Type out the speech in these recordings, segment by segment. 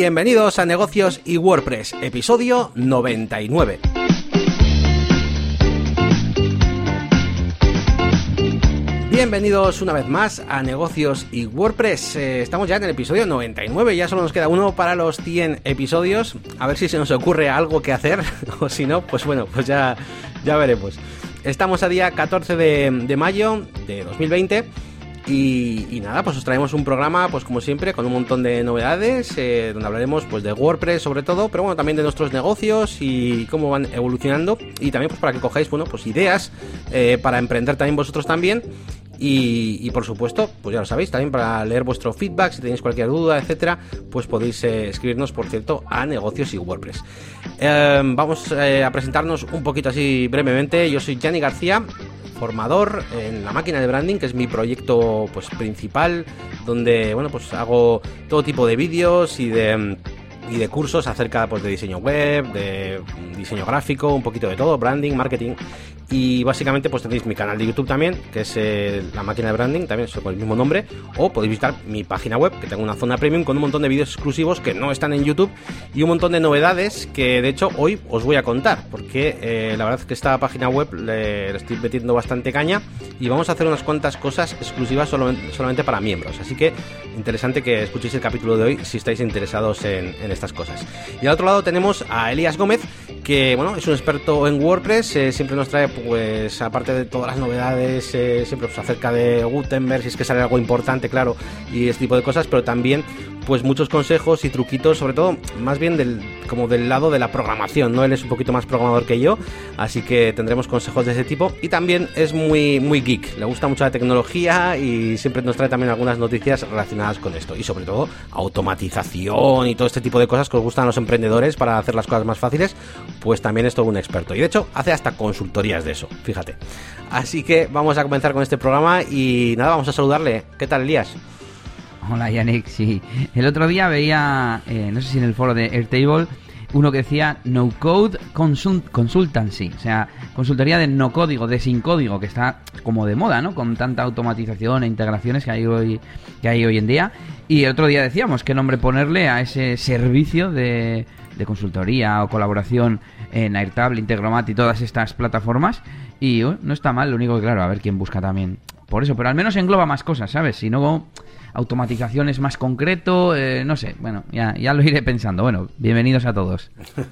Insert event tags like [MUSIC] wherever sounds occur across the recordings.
Bienvenidos a Negocios y WordPress, episodio 99. Bienvenidos una vez más a Negocios y WordPress. Eh, estamos ya en el episodio 99, ya solo nos queda uno para los 100 episodios. A ver si se nos ocurre algo que hacer, [LAUGHS] o si no, pues bueno, pues ya, ya veremos. Estamos a día 14 de, de mayo de 2020. Y, nada, pues os traemos un programa, pues como siempre, con un montón de novedades, eh, donde hablaremos pues de WordPress sobre todo, pero bueno, también de nuestros negocios y cómo van evolucionando. Y también pues para que cojáis, bueno, pues ideas eh, para emprender también vosotros también. Y, por supuesto, pues ya lo sabéis, también para leer vuestro feedback, si tenéis cualquier duda, etcétera, pues podéis eh, escribirnos, por cierto, a negocios y WordPress. vamos a presentarnos un poquito así brevemente. Yo soy Gianni García, formador en la máquina de branding, que es mi proyecto pues principal, donde bueno pues hago todo tipo de vídeos y de y de cursos acerca pues, de diseño web, de diseño gráfico, un poquito de todo, branding, marketing. Y básicamente pues tenéis mi canal de YouTube también, que es eh, la máquina de branding, también con el mismo nombre, o podéis visitar mi página web, que tengo una zona premium con un montón de vídeos exclusivos que no están en YouTube y un montón de novedades que de hecho hoy os voy a contar, porque eh, la verdad es que esta página web le, estoy metiendo bastante caña y vamos a hacer unas cuantas cosas exclusivas solamente, para miembros, así que interesante que escuchéis el capítulo de hoy si estáis interesados en, estas cosas. Y al otro lado tenemos a Elías Gómez, que bueno, es un experto en WordPress, eh, siempre nos trae pues aparte de todas las novedades, eh, siempre pues, acerca de Gutenberg, si es que sale algo importante, claro, y este tipo de cosas, pero también pues muchos consejos y truquitos, sobre todo más bien del, como del lado de la programación, ¿no? Él es un poquito más programador que yo, así que tendremos consejos de ese tipo y también es muy, muy geek, le gusta mucho la tecnología y siempre nos trae también algunas noticias relacionadas con esto y sobre todo automatización y todo este tipo de cosas que os gustan a los emprendedores para hacer las cosas más fáciles, pues también es todo un experto y de hecho hace hasta consultorías de eso, fíjate. Así que vamos a comenzar con este programa y nada, vamos a saludarle. ¿Qué tal, Elías? Hola Yannick, sí. El otro día veía, eh, no sé si en el foro de Airtable, uno que decía No Code Consultancy, o sea, consultoría de no código, de sin código, que está como de moda, ¿no? Con tanta automatización e integraciones que hay hoy, que hay hoy en día. Y el otro día decíamos qué nombre ponerle a ese servicio de, de consultoría o colaboración en Airtable, Integromat y todas estas plataformas. Y no está mal, lo único que, claro, a ver quién busca también por eso, pero al menos engloba más cosas, ¿sabes? Si no automatización es más concreto, eh, no sé, bueno, ya, ya lo iré pensando. Bueno, bienvenidos a todos. [LAUGHS]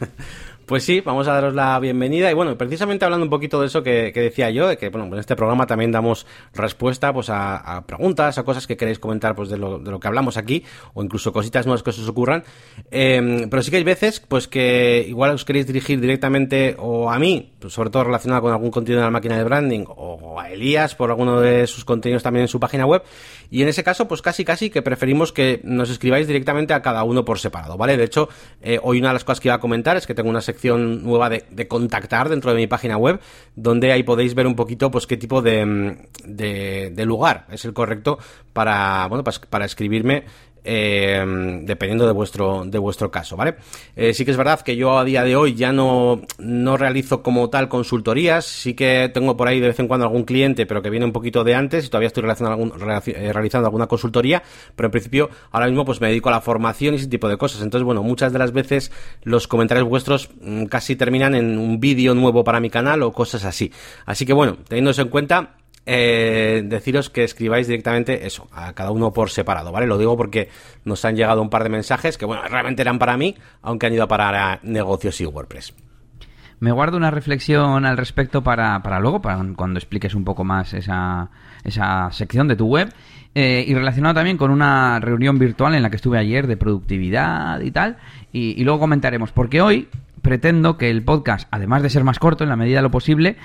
Pues sí, vamos a daros la bienvenida y bueno, precisamente hablando un poquito de eso que, decía yo, de que bueno, en este programa también damos respuesta pues a, preguntas, a cosas que queréis comentar pues de lo, de lo, que hablamos aquí o incluso cositas nuevas que os ocurran. Em, pero sí que hay veces pues que igual os queréis dirigir directamente o a mí, pues, sobre todo relacionado con algún contenido de la máquina de branding o a Elías por alguno de sus contenidos también en su página web y en ese caso pues casi casi que preferimos que nos escribáis directamente a cada uno por separado, ¿vale? De hecho, eh, hoy una de las cosas que iba a comentar es que tengo una sección nueva de, contactar dentro de mi página web, donde ahí podéis ver un poquito pues qué tipo de, de, lugar es el correcto para, bueno, pues, para escribirme eh, dependiendo de vuestro, de vuestro caso, ¿vale? Eh, sí que es verdad que yo a día de hoy ya no, no realizo como tal consultorías, sí que tengo por ahí de vez en cuando algún cliente, pero que viene un poquito de antes y todavía estoy eh, realizando alguna consultoría, pero en principio ahora mismo pues me dedico a la formación y ese tipo de cosas. Entonces, bueno, muchas de las veces los comentarios vuestros mm, casi terminan en un vídeo nuevo para mi canal o cosas así. Así que bueno, teniendo en cuenta, eh, deciros que escribáis directamente eso, a cada uno por separado, ¿vale? Lo digo porque nos han llegado un par de mensajes que, bueno, realmente eran para mí, aunque han ido a parar a negocios y WordPress. Me guardo una reflexión al respecto para, para luego, para cuando expliques un poco más esa, esa sección de tu web. Eh, y relacionado también con una reunión virtual en la que estuve ayer de productividad y tal. Y, y luego comentaremos, porque hoy pretendo que el podcast, además de ser más corto en la medida de lo posible,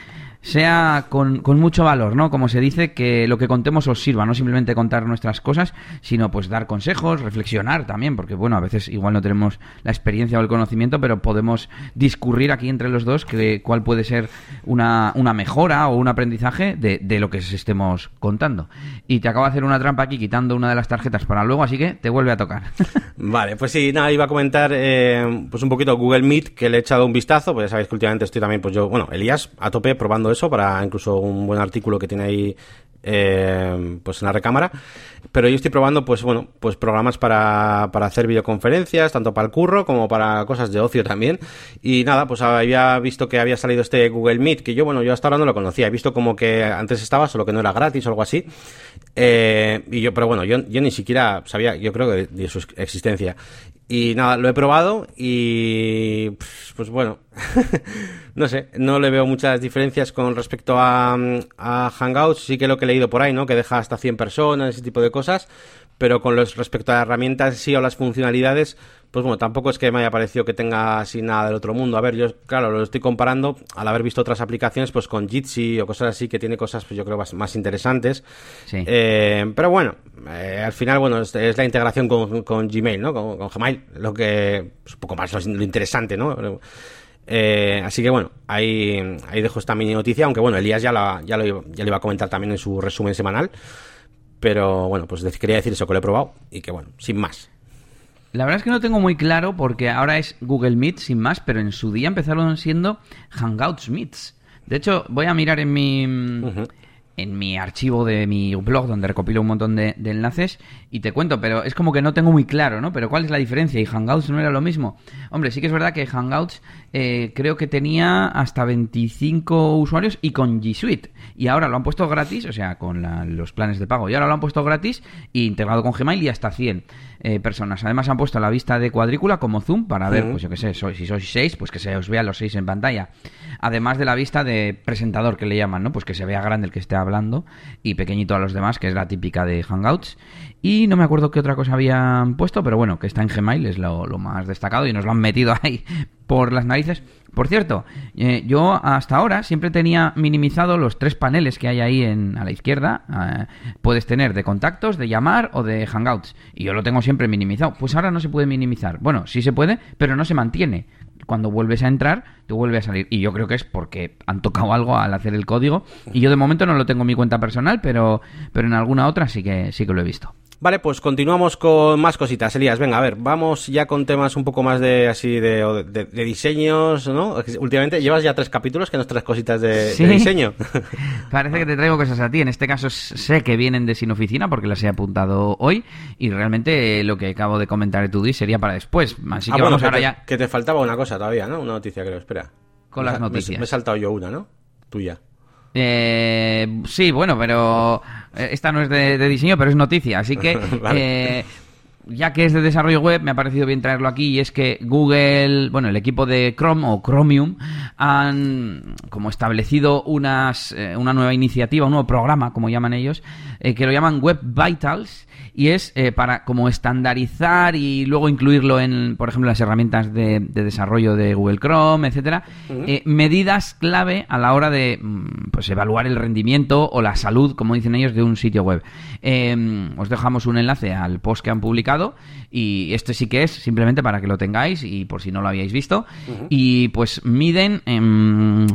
sea con, con, mucho valor, ¿no? Como se dice, que lo que contemos os sirva, no simplemente contar nuestras cosas, sino pues dar consejos, reflexionar también, porque bueno, a veces igual no tenemos la experiencia o el conocimiento, pero podemos discurrir aquí entre los dos que, cuál puede ser una, una mejora o un aprendizaje de, de lo que os estemos contando. Y te acabo de hacer una trampa aquí quitando una de las tarjetas para luego, así que te vuelve a tocar. [LAUGHS] vale, pues sí, nada, iba a comentar eh, pues un poquito Google Meet, que le he echado un vistazo, pues ya sabéis que últimamente estoy también, pues yo, bueno, Elías, a tope probando eso para incluso un buen artículo que tiene ahí eh, pues en la recámara. Pero yo estoy probando, pues bueno, pues programas para, para hacer videoconferencias, tanto para el curro como para cosas de ocio también. Y nada, pues había visto que había salido este Google Meet, que yo, bueno, yo hasta ahora no lo conocía. He visto como que antes estaba, solo que no era gratis o algo así. Eh, y yo, pero bueno, yo, yo ni siquiera sabía, yo creo que de su existencia. Y nada, lo he probado y pues, bueno, [LAUGHS] no sé, no le veo muchas diferencias con respecto a, a, Hangouts, sí que lo que he leído por ahí, ¿no? Que deja hasta 100 personas, ese tipo de cosas, pero con los respecto a herramientas sí o las funcionalidades, pues bueno, tampoco es que me haya parecido que tenga así nada del otro mundo. A ver, yo claro, lo estoy comparando al haber visto otras aplicaciones, pues con Jitsi o cosas así que tiene cosas, pues yo creo más, interesantes. Sí. Eh, pero bueno, eh, al final, bueno, es, la integración con, Gmail, ¿no? Con, Gmail, lo que es un poco más lo, interesante, ¿no? Eh, así que bueno, ahí, ahí dejo esta mini noticia, aunque bueno, Elías ya, la, ya, lo, ya lo iba a comentar también en su resumen semanal. Pero bueno, pues quería decir eso que lo he probado y que bueno, sin más. La verdad es que no tengo muy claro porque ahora es Google Meet sin más, pero en su día empezaron siendo Hangouts Meets. De hecho, voy a mirar en mi en mi archivo de mi blog donde recopilo un montón de, enlaces y te cuento, pero es como que no tengo muy claro, ¿no? Pero ¿cuál es la diferencia? ¿Y Hangouts no era lo mismo? Hombre, sí que es verdad que Hangouts eh, creo que tenía hasta 25 usuarios y con G Suite. Y ahora lo han puesto gratis, o sea, con los planes de pago. Y ahora lo han puesto gratis e integrado con Gmail y hasta 100 eh, personas. Además han puesto la vista de cuadrícula como zoom para ver, pues yo qué sé, si sois 6, pues que se os vean los 6 en pantalla. Además de la vista de presentador que le llaman, ¿no? Pues que se vea grande el que esté hablando y pequeñito a los demás, que es la típica de Hangouts. Y no me acuerdo qué otra cosa habían puesto, pero bueno, que está en Gmail, es lo, más destacado y nos lo han metido [LAUGHS] ahí por las narices. Por cierto, eh, yo hasta ahora siempre tenía minimizado los tres paneles que hay ahí en, a la izquierda. Eh, puedes tener de contactos, de llamar o de hangouts. Y yo lo tengo siempre minimizado. Pues ahora no se puede minimizar. Bueno, sí se puede, pero no se mantiene cuando vuelves a entrar, te vuelve a salir. Y yo creo que es porque han tocado algo al hacer el código. Y yo de momento no lo tengo en mi cuenta personal, pero, pero en alguna otra sí que, sí que lo he visto. Vale, pues continuamos con más cositas. Elías, venga, a ver, vamos ya con temas un poco más de así de, de, diseños, ¿no? Últimamente llevas ya tres capítulos que nos traes cositas de, diseño. [LAUGHS] Parece que te traigo cosas a ti. En este caso sé que vienen de Sin Oficina porque las he apuntado hoy y realmente lo que acabo de comentar de tu sería para después. Así ah, que vamos ahora ya. Que te faltaba una cosa todavía, ¿no? Una noticia, creo. Espera. Con las noticias. me he saltado yo una, ¿no? Tuya. Eh, sí, bueno, pero esta no es de, diseño, pero es noticia. Así que, [LAUGHS] eh, ya que es de desarrollo web, me ha parecido bien traerlo aquí. Y es que Google, bueno, el equipo de Chrome o Chromium han como establecido unas, eh, una nueva iniciativa, un nuevo programa, como llaman ellos, que lo llaman Web Vitals y es eh, para como estandarizar y luego incluirlo en, por ejemplo, las herramientas de, desarrollo de Google Chrome, etcétera, eh, medidas clave a la hora de mm, pues evaluar el rendimiento o la salud, como dicen ellos, de un sitio web. Em, os dejamos un enlace al post que han publicado y este sí que es simplemente para que lo tengáis y por si no lo habíais visto y pues miden,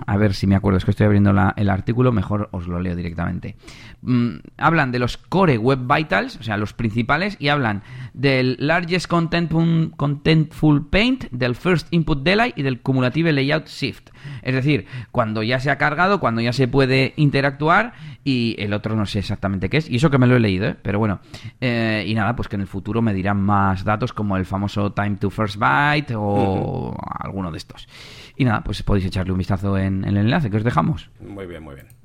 a ver si me acuerdo, es que estoy abriendo el artículo, mejor os lo leo directamente. Mm, hablan de los Core Web Vitals, o sea, los principales, y hablan del Largest Content Contentful Paint, del First Input Delay y del Cumulative Layout Shift. Es decir, cuando ya se ha cargado, cuando ya se puede interactuar y el otro no sé exactamente qué es. Y eso que me lo he leído, ¿eh? pero bueno. Eh, y nada, pues que en el futuro me dirán más datos como el famoso Time to First Byte o alguno de estos. Y nada, pues podéis echarle un vistazo en el enlace que os dejamos. Muy bien, muy bien.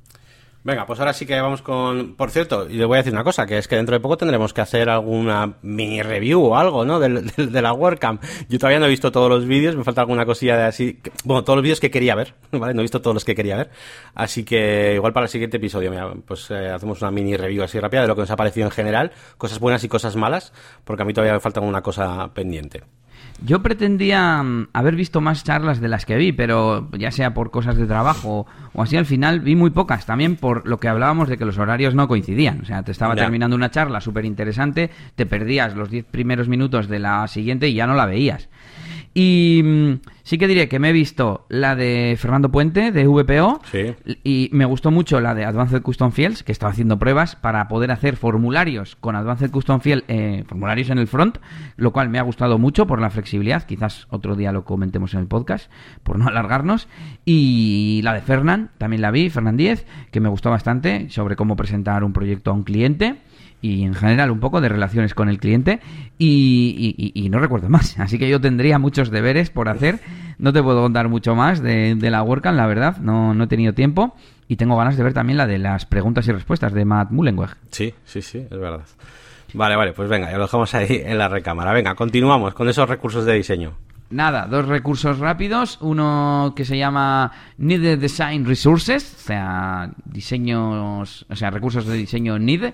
Venga, pues ahora sí que vamos con... Por cierto, y le voy a decir una cosa, que es que dentro de poco tendremos que hacer alguna mini review o algo, ¿no? De, [LAUGHS] de, la WordCamp. Yo todavía no he visto todos los vídeos, me falta alguna cosilla de así... Bueno, todos los vídeos que quería ver, [LAUGHS] ¿vale? No he visto todos los que quería ver. Así que igual para el siguiente episodio, mira, pues eh, hacemos una mini review así rápida de lo que nos ha parecido en general, cosas buenas y cosas malas, porque a mí todavía me falta una cosa pendiente. Yo pretendía mm, haber visto más charlas de las que vi, pero ya sea por cosas de trabajo o así, al final vi muy pocas. También por lo que hablábamos de que los horarios no coincidían. O sea, te estaba terminando una charla súper interesante, te perdías los 10 primeros minutos de la siguiente y ya no la veías. Y mm, sí que diré que me he visto la de Fernando Puente, de VPO, Sí. y me gustó mucho la de Advanced Custom Fields, que estaba haciendo pruebas para poder hacer formularios con Advanced Custom Field, eh, formularios en el front, lo cual me ha gustado mucho por la flexibilidad. Quizás otro día lo comentemos en el podcast, por no alargarnos. Y la de Fernand, también la vi, Fernand 10, que me gustó bastante, sobre cómo presentar un proyecto a un cliente y en general un poco de relaciones con el cliente y, y- y- y no recuerdo más. [LAUGHS] Así que yo tendría muchos deberes por hacer. No te puedo contar mucho más de, de la WordCamp, la verdad. No, no he tenido tiempo y tengo ganas de ver también la de las preguntas y respuestas de Matt Mullenweg. Sí, sí, sí, es verdad. Vale, vale, pues venga, ya lo dejamos ahí en la recámara. Venga, continuamos con esos recursos de diseño. Nada, dos recursos rápidos. Uno que se llama Need Design Resources, o sea, diseños, o sea, recursos de diseño Need,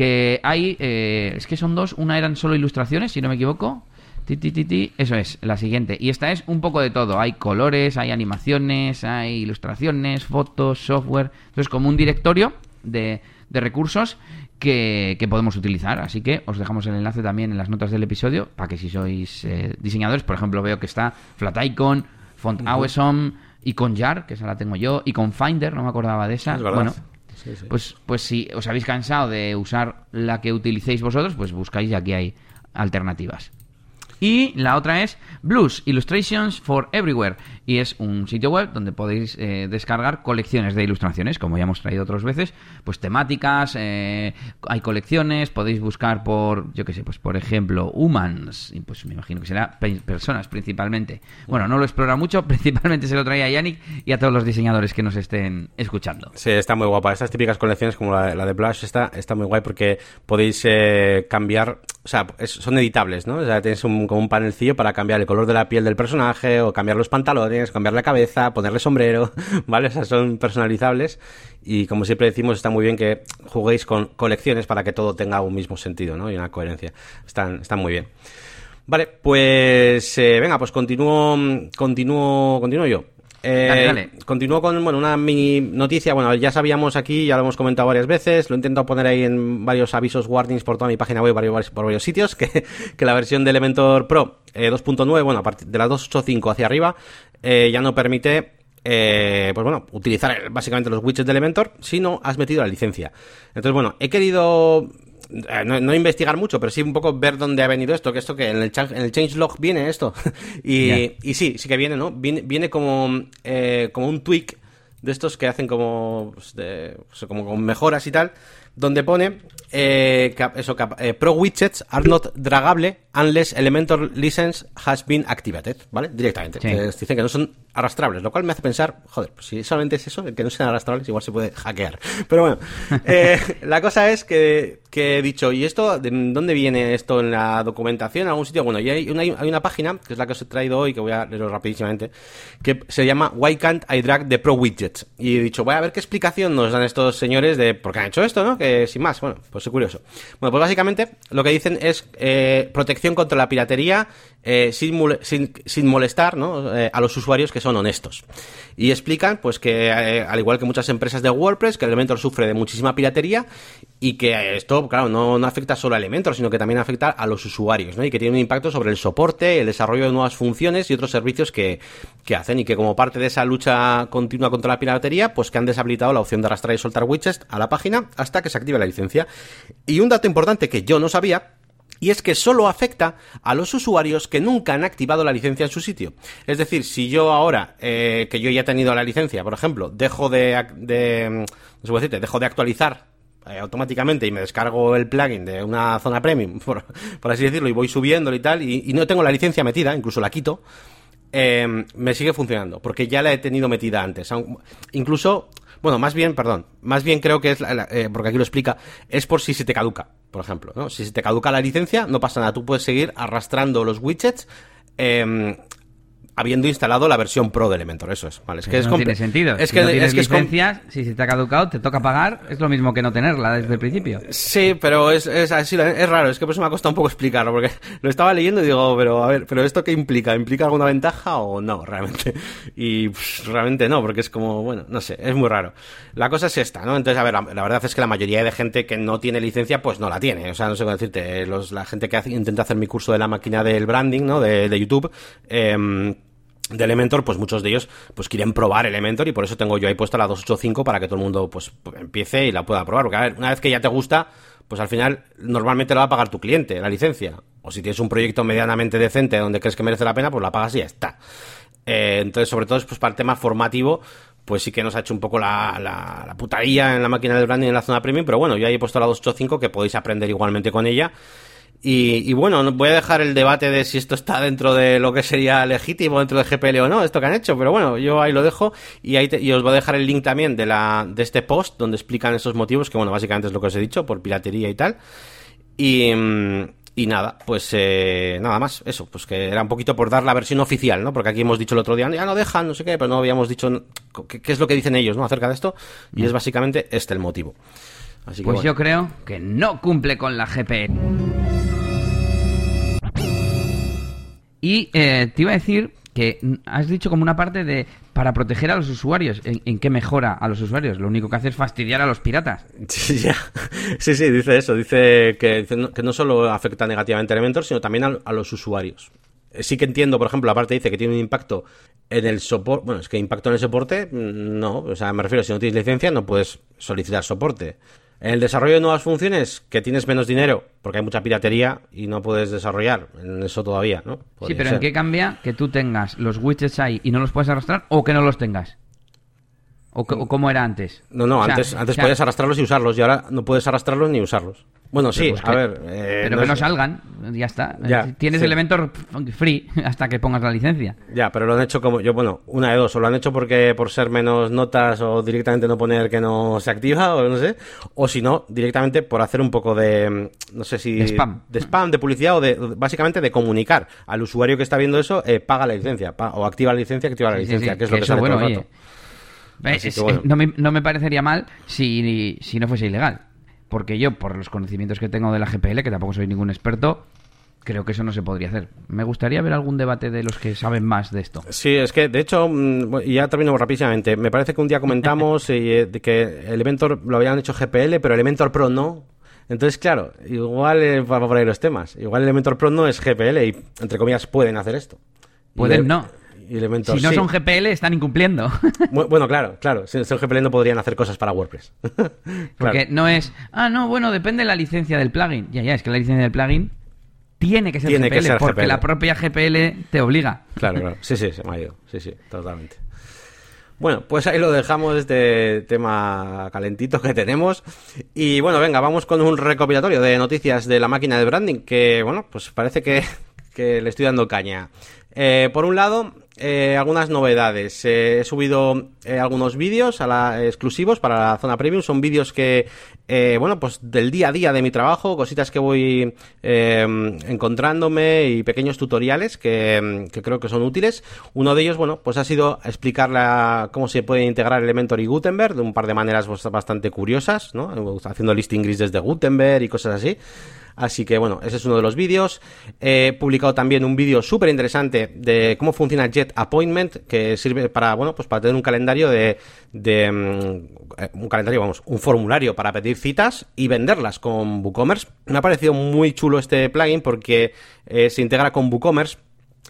que hay, eh, es que son dos, una eran solo ilustraciones, si no me equivoco. Ti, ti, ti, ti. Eso es, la siguiente. Y esta es un poco de todo. Hay colores, hay animaciones, hay ilustraciones, fotos, software. Entonces, como un directorio de, de recursos que, que podemos utilizar. Así que os dejamos el enlace también en las notas del episodio para que si sois eh, diseñadores, por ejemplo, veo que está Flat Icon, Font Awesome, Icon Jar, que esa la tengo yo, Icon Finder, no me acordaba de esa. Es. Bueno, Pues, pues si os habéis cansado de usar la que utilicéis vosotros, pues buscáis y aquí hay alternativas. Y la otra es Blues Illustrations for Everywhere. Y es un sitio web donde podéis eh, descargar colecciones de ilustraciones, como ya hemos traído otras veces. Pues temáticas, eh, hay colecciones, podéis buscar por, yo qué sé, pues por ejemplo, humans. Y pues me imagino que será pe- personas principalmente. Bueno, no lo explora mucho, [LAUGHS] principalmente se lo traía a Yannick y a todos los diseñadores que nos estén escuchando. Sí, está muy guapa. Estas típicas colecciones como la, la de Blush está, está muy guay porque podéis eh, cambiar, o sea, son editables, ¿no? O sea, tienes un, como un panelcillo para cambiar el color de la piel del personaje o cambiar los pantalones, cambiar la cabeza, ponerle sombrero, [LAUGHS] ¿vale? O sea, son personalizables y como siempre decimos está muy bien que juguéis con colecciones para que todo tenga un mismo sentido, ¿no? Y una coherencia. Están, están muy bien. Vale, pues eh, venga, pues continúo, continúo, continúo yo. Eh, Dale, dale. Continúo con bueno, una mini noticia. Bueno, ya sabíamos aquí, ya lo hemos comentado varias veces. Lo he intentado poner ahí en varios avisos, warnings por toda mi página web, varios, por varios sitios. [LAUGHS] Que, que la versión de Elementor Pro eh, 2.9, bueno, a partir de la 2.8.5 hacia arriba, eh, ya no permite. eh, pues bueno, utilizar básicamente los widgets de Elementor si no has metido la licencia. Entonces, bueno, he querido no, no investigar mucho, pero sí un poco ver dónde ha venido esto, que esto que en el, en el changelog viene esto. [LAUGHS] y, sí, sí que viene, ¿no? Viene, viene como, eh, como un tweak de estos que hacen como, pues, de- pues, como con mejoras y tal, donde pone eh, eso, eh, Pro Widgets are not dragable unless Elementor license has been activated, ¿vale? Directamente. Sí. Eh, dicen que no son arrastrables, lo cual me hace pensar, joder, pues si solamente es eso, el que no sean arrastrables, igual se puede hackear. [LAUGHS] Pero bueno, eh, la cosa es que, que he dicho, ¿y esto, de dónde viene esto en la documentación? ¿En algún sitio? Bueno, y hay una, hay una página, que es la que os he traído hoy, que voy a leerlo rapidísimamente, que se llama Why Can't I Drag the Pro Widgets? Y he dicho, voy a ver qué explicación nos dan estos señores de por qué han hecho esto, ¿no? Que sin más, bueno, pues curioso. Bueno, pues básicamente lo que dicen es eh, protección contra la piratería eh, sin, sin, sin molestar ¿no? Eh, a los usuarios que son honestos. Y explican pues que, eh, al igual que muchas empresas de WordPress, que Elementor sufre de muchísima piratería y que esto, claro, no, no afecta solo a Elementor, sino que también afecta a los usuarios, ¿no? Y que tiene un impacto sobre el soporte, el desarrollo de nuevas funciones y otros servicios que, que hacen y que como parte de esa lucha continua contra la piratería, pues que han deshabilitado la opción de arrastrar y soltar widgets a la página hasta que se active la licencia. Y un dato importante que yo no sabía y es que solo afecta a los usuarios que nunca han activado la licencia en su sitio. Es decir, si yo ahora, eh, que yo ya he tenido la licencia, por ejemplo, dejo de, mm, dejo de actualizar eh, automáticamente y me descargo el plugin de una zona premium, [LAUGHS] por, por así decirlo, y voy subiendo y tal, y, no tengo la licencia metida, incluso la quito, eh, me sigue funcionando, porque ya la he tenido metida antes. Incluso, bueno, más bien, perdón, más bien creo que es, la- eh, porque aquí lo explica, es por si se te caduca, por ejemplo, ¿no? Si se te caduca la licencia, no pasa nada, tú puedes seguir arrastrando los widgets, eh, habiendo instalado la versión Pro de Elementor, eso es. Vale, es que es no tiene sentido. Es si que, no tienes es que es si se te ha caducado, te toca pagar, es lo mismo que no tenerla desde el principio. Sí, pero es, es así, es raro, es que por eso me ha costado un poco explicarlo, porque [LAUGHS] lo estaba leyendo y digo, pero a ver, ¿pero esto qué implica? ¿Implica alguna ventaja o no, [LAUGHS] realmente? Y pues, realmente no, porque es como, bueno, no sé, es muy raro. La cosa es esta, ¿no? Entonces, a ver, la, la verdad es que la mayoría de gente que no tiene licencia, pues no la tiene. O sea, no sé cómo decirte, los, la gente que hace- intenta hacer mi curso de la máquina del branding, ¿no? De, de YouTube, em, de Elementor, pues muchos de ellos pues quieren probar Elementor y por eso tengo yo ahí puesta la 285 para que todo el mundo pues empiece y la pueda probar. Porque a ver, una vez que ya te gusta, pues al final normalmente lo va a pagar tu cliente, la licencia. O si tienes un proyecto medianamente decente donde crees que merece la pena, pues la pagas y ya está. Eh, entonces, sobre todo, pues para el tema formativo, pues sí que nos ha hecho un poco la, la, la putadilla en la máquina del branding en la zona premium, pero bueno, yo ahí he puesto la 285 que podéis aprender igualmente con ella. Y, y bueno, no- voy a dejar el debate de si esto está dentro de lo que sería legítimo dentro de GPL o no, esto que han hecho, pero bueno, yo ahí lo dejo y ahí te- y os voy a dejar el link también de la de este post donde explican esos motivos, que bueno, básicamente es lo que os he dicho, por piratería y tal. Y, y nada, pues eh, nada más, eso, pues que era un poquito por dar la versión oficial, ¿no? Porque aquí hemos dicho el otro día, ya no dejan, no sé qué, pero no habíamos dicho qué, qué es lo que dicen ellos, ¿no? Acerca de esto, y es básicamente este el motivo. Así que Pues bueno. yo creo que no cumple con la GPL. Y eh, te iba a decir que has dicho como una parte de para proteger a los usuarios. ¿En, en qué mejora a los usuarios? Lo único que hace es fastidiar a los piratas. [LAUGHS] Sí, sí, dice eso. Dice que, que no solo afecta negativamente a Elementor, sino también a, a los usuarios. Eh, Sí que entiendo, por ejemplo, la parte dice que tiene un impacto en el soporte. Bueno, es que impacto en el soporte, mm, no. O sea, me refiero, si no tienes licencia, no puedes solicitar soporte. En el desarrollo de nuevas funciones, que tienes menos dinero, porque hay mucha piratería y no puedes desarrollar en eso todavía, ¿no? sí, pero ¿en qué cambia que tú tengas los widgets ahí y no los puedes arrastrar o que no los tengas? ¿O, que- o cómo era antes? No, no, O sea, antes, antes o sea, podías arrastrarlos y usarlos, y ahora no puedes arrastrarlos ni usarlos. Bueno, sí, pues a que- ver. eh, pero que no es- salgan, ya está. Ya, Tienes sí. Elementor free [LAUGHS] hasta que pongas la licencia. Ya, pero lo han hecho como yo, bueno, una de dos, o lo han hecho porque por ser menos notas o directamente no poner que no se activa o no sé, o si no, directamente por hacer un poco de, no sé si... De spam. De spam, de publicidad o de, básicamente de comunicar al usuario que está viendo eso, eh, paga la licencia, pa- o activa la licencia, que activa la Sí, licencia, sí, que es lo que, eso, sale bueno, todo el oye. rato. Es- que bueno. no, me, no me parecería mal si, si no fuese ilegal. Porque yo, por los conocimientos que tengo de la GPL, que tampoco soy ningún experto, creo que eso no se podría hacer. Me gustaría ver algún debate de los que saben más de esto. Sí, es que de hecho, mm, ya termino rápidamente. Me parece que un día comentamos [LAUGHS] eh, que Elementor lo habían hecho GPL, pero Elementor Pro no. Entonces, claro, igual eh, va por ahí los temas. Igual Elementor Pro no es GPL y, entre comillas, pueden hacer esto. Pueden no. Elementor Si no sí. son GPL, están incumpliendo. [LAUGHS] Bu- Bueno, claro, claro. Si son GPL no podrían hacer cosas para WordPress. [LAUGHS] Porque no es, ah, no, bueno, depende de la licencia del plugin. Ya, ya, es que la licencia del plugin tiene que ser Tiene GPL, que ser porque GPL. la propia GPL te obliga. Claro, claro. Sí, sí, se me ha ido. Sí, sí, totalmente. Bueno, pues ahí lo dejamos, este tema calentito que tenemos. Y bueno, venga, vamos con un recopilatorio de noticias de la máquina de branding, que bueno, pues parece que, que le estoy dando caña. Eh, por un lado, eh, algunas novedades. Eh, he subido eh, algunos vídeos a la- exclusivos para la zona premium. Son vídeos que, bueno, pues del día a día de mi trabajo, cositas que voy eh, encontrándome y pequeños tutoriales que, que creo que son útiles. Uno de ellos, bueno, pues ha sido explicar la- cómo se puede integrar Elementor y Gutenberg de un par de maneras bastante curiosas, ¿no? Haciendo listing gris desde Gutenberg y cosas así. Así que bueno, ese es uno de los vídeos. He publicado también un vídeo súper interesante de cómo funciona Jet Appointment, que sirve para, bueno, pues para tener un calendario de, mm, un calendario, vamos, un formulario para pedir citas y venderlas con WooCommerce. Me ha parecido muy chulo este plugin porque eh, se integra con WooCommerce.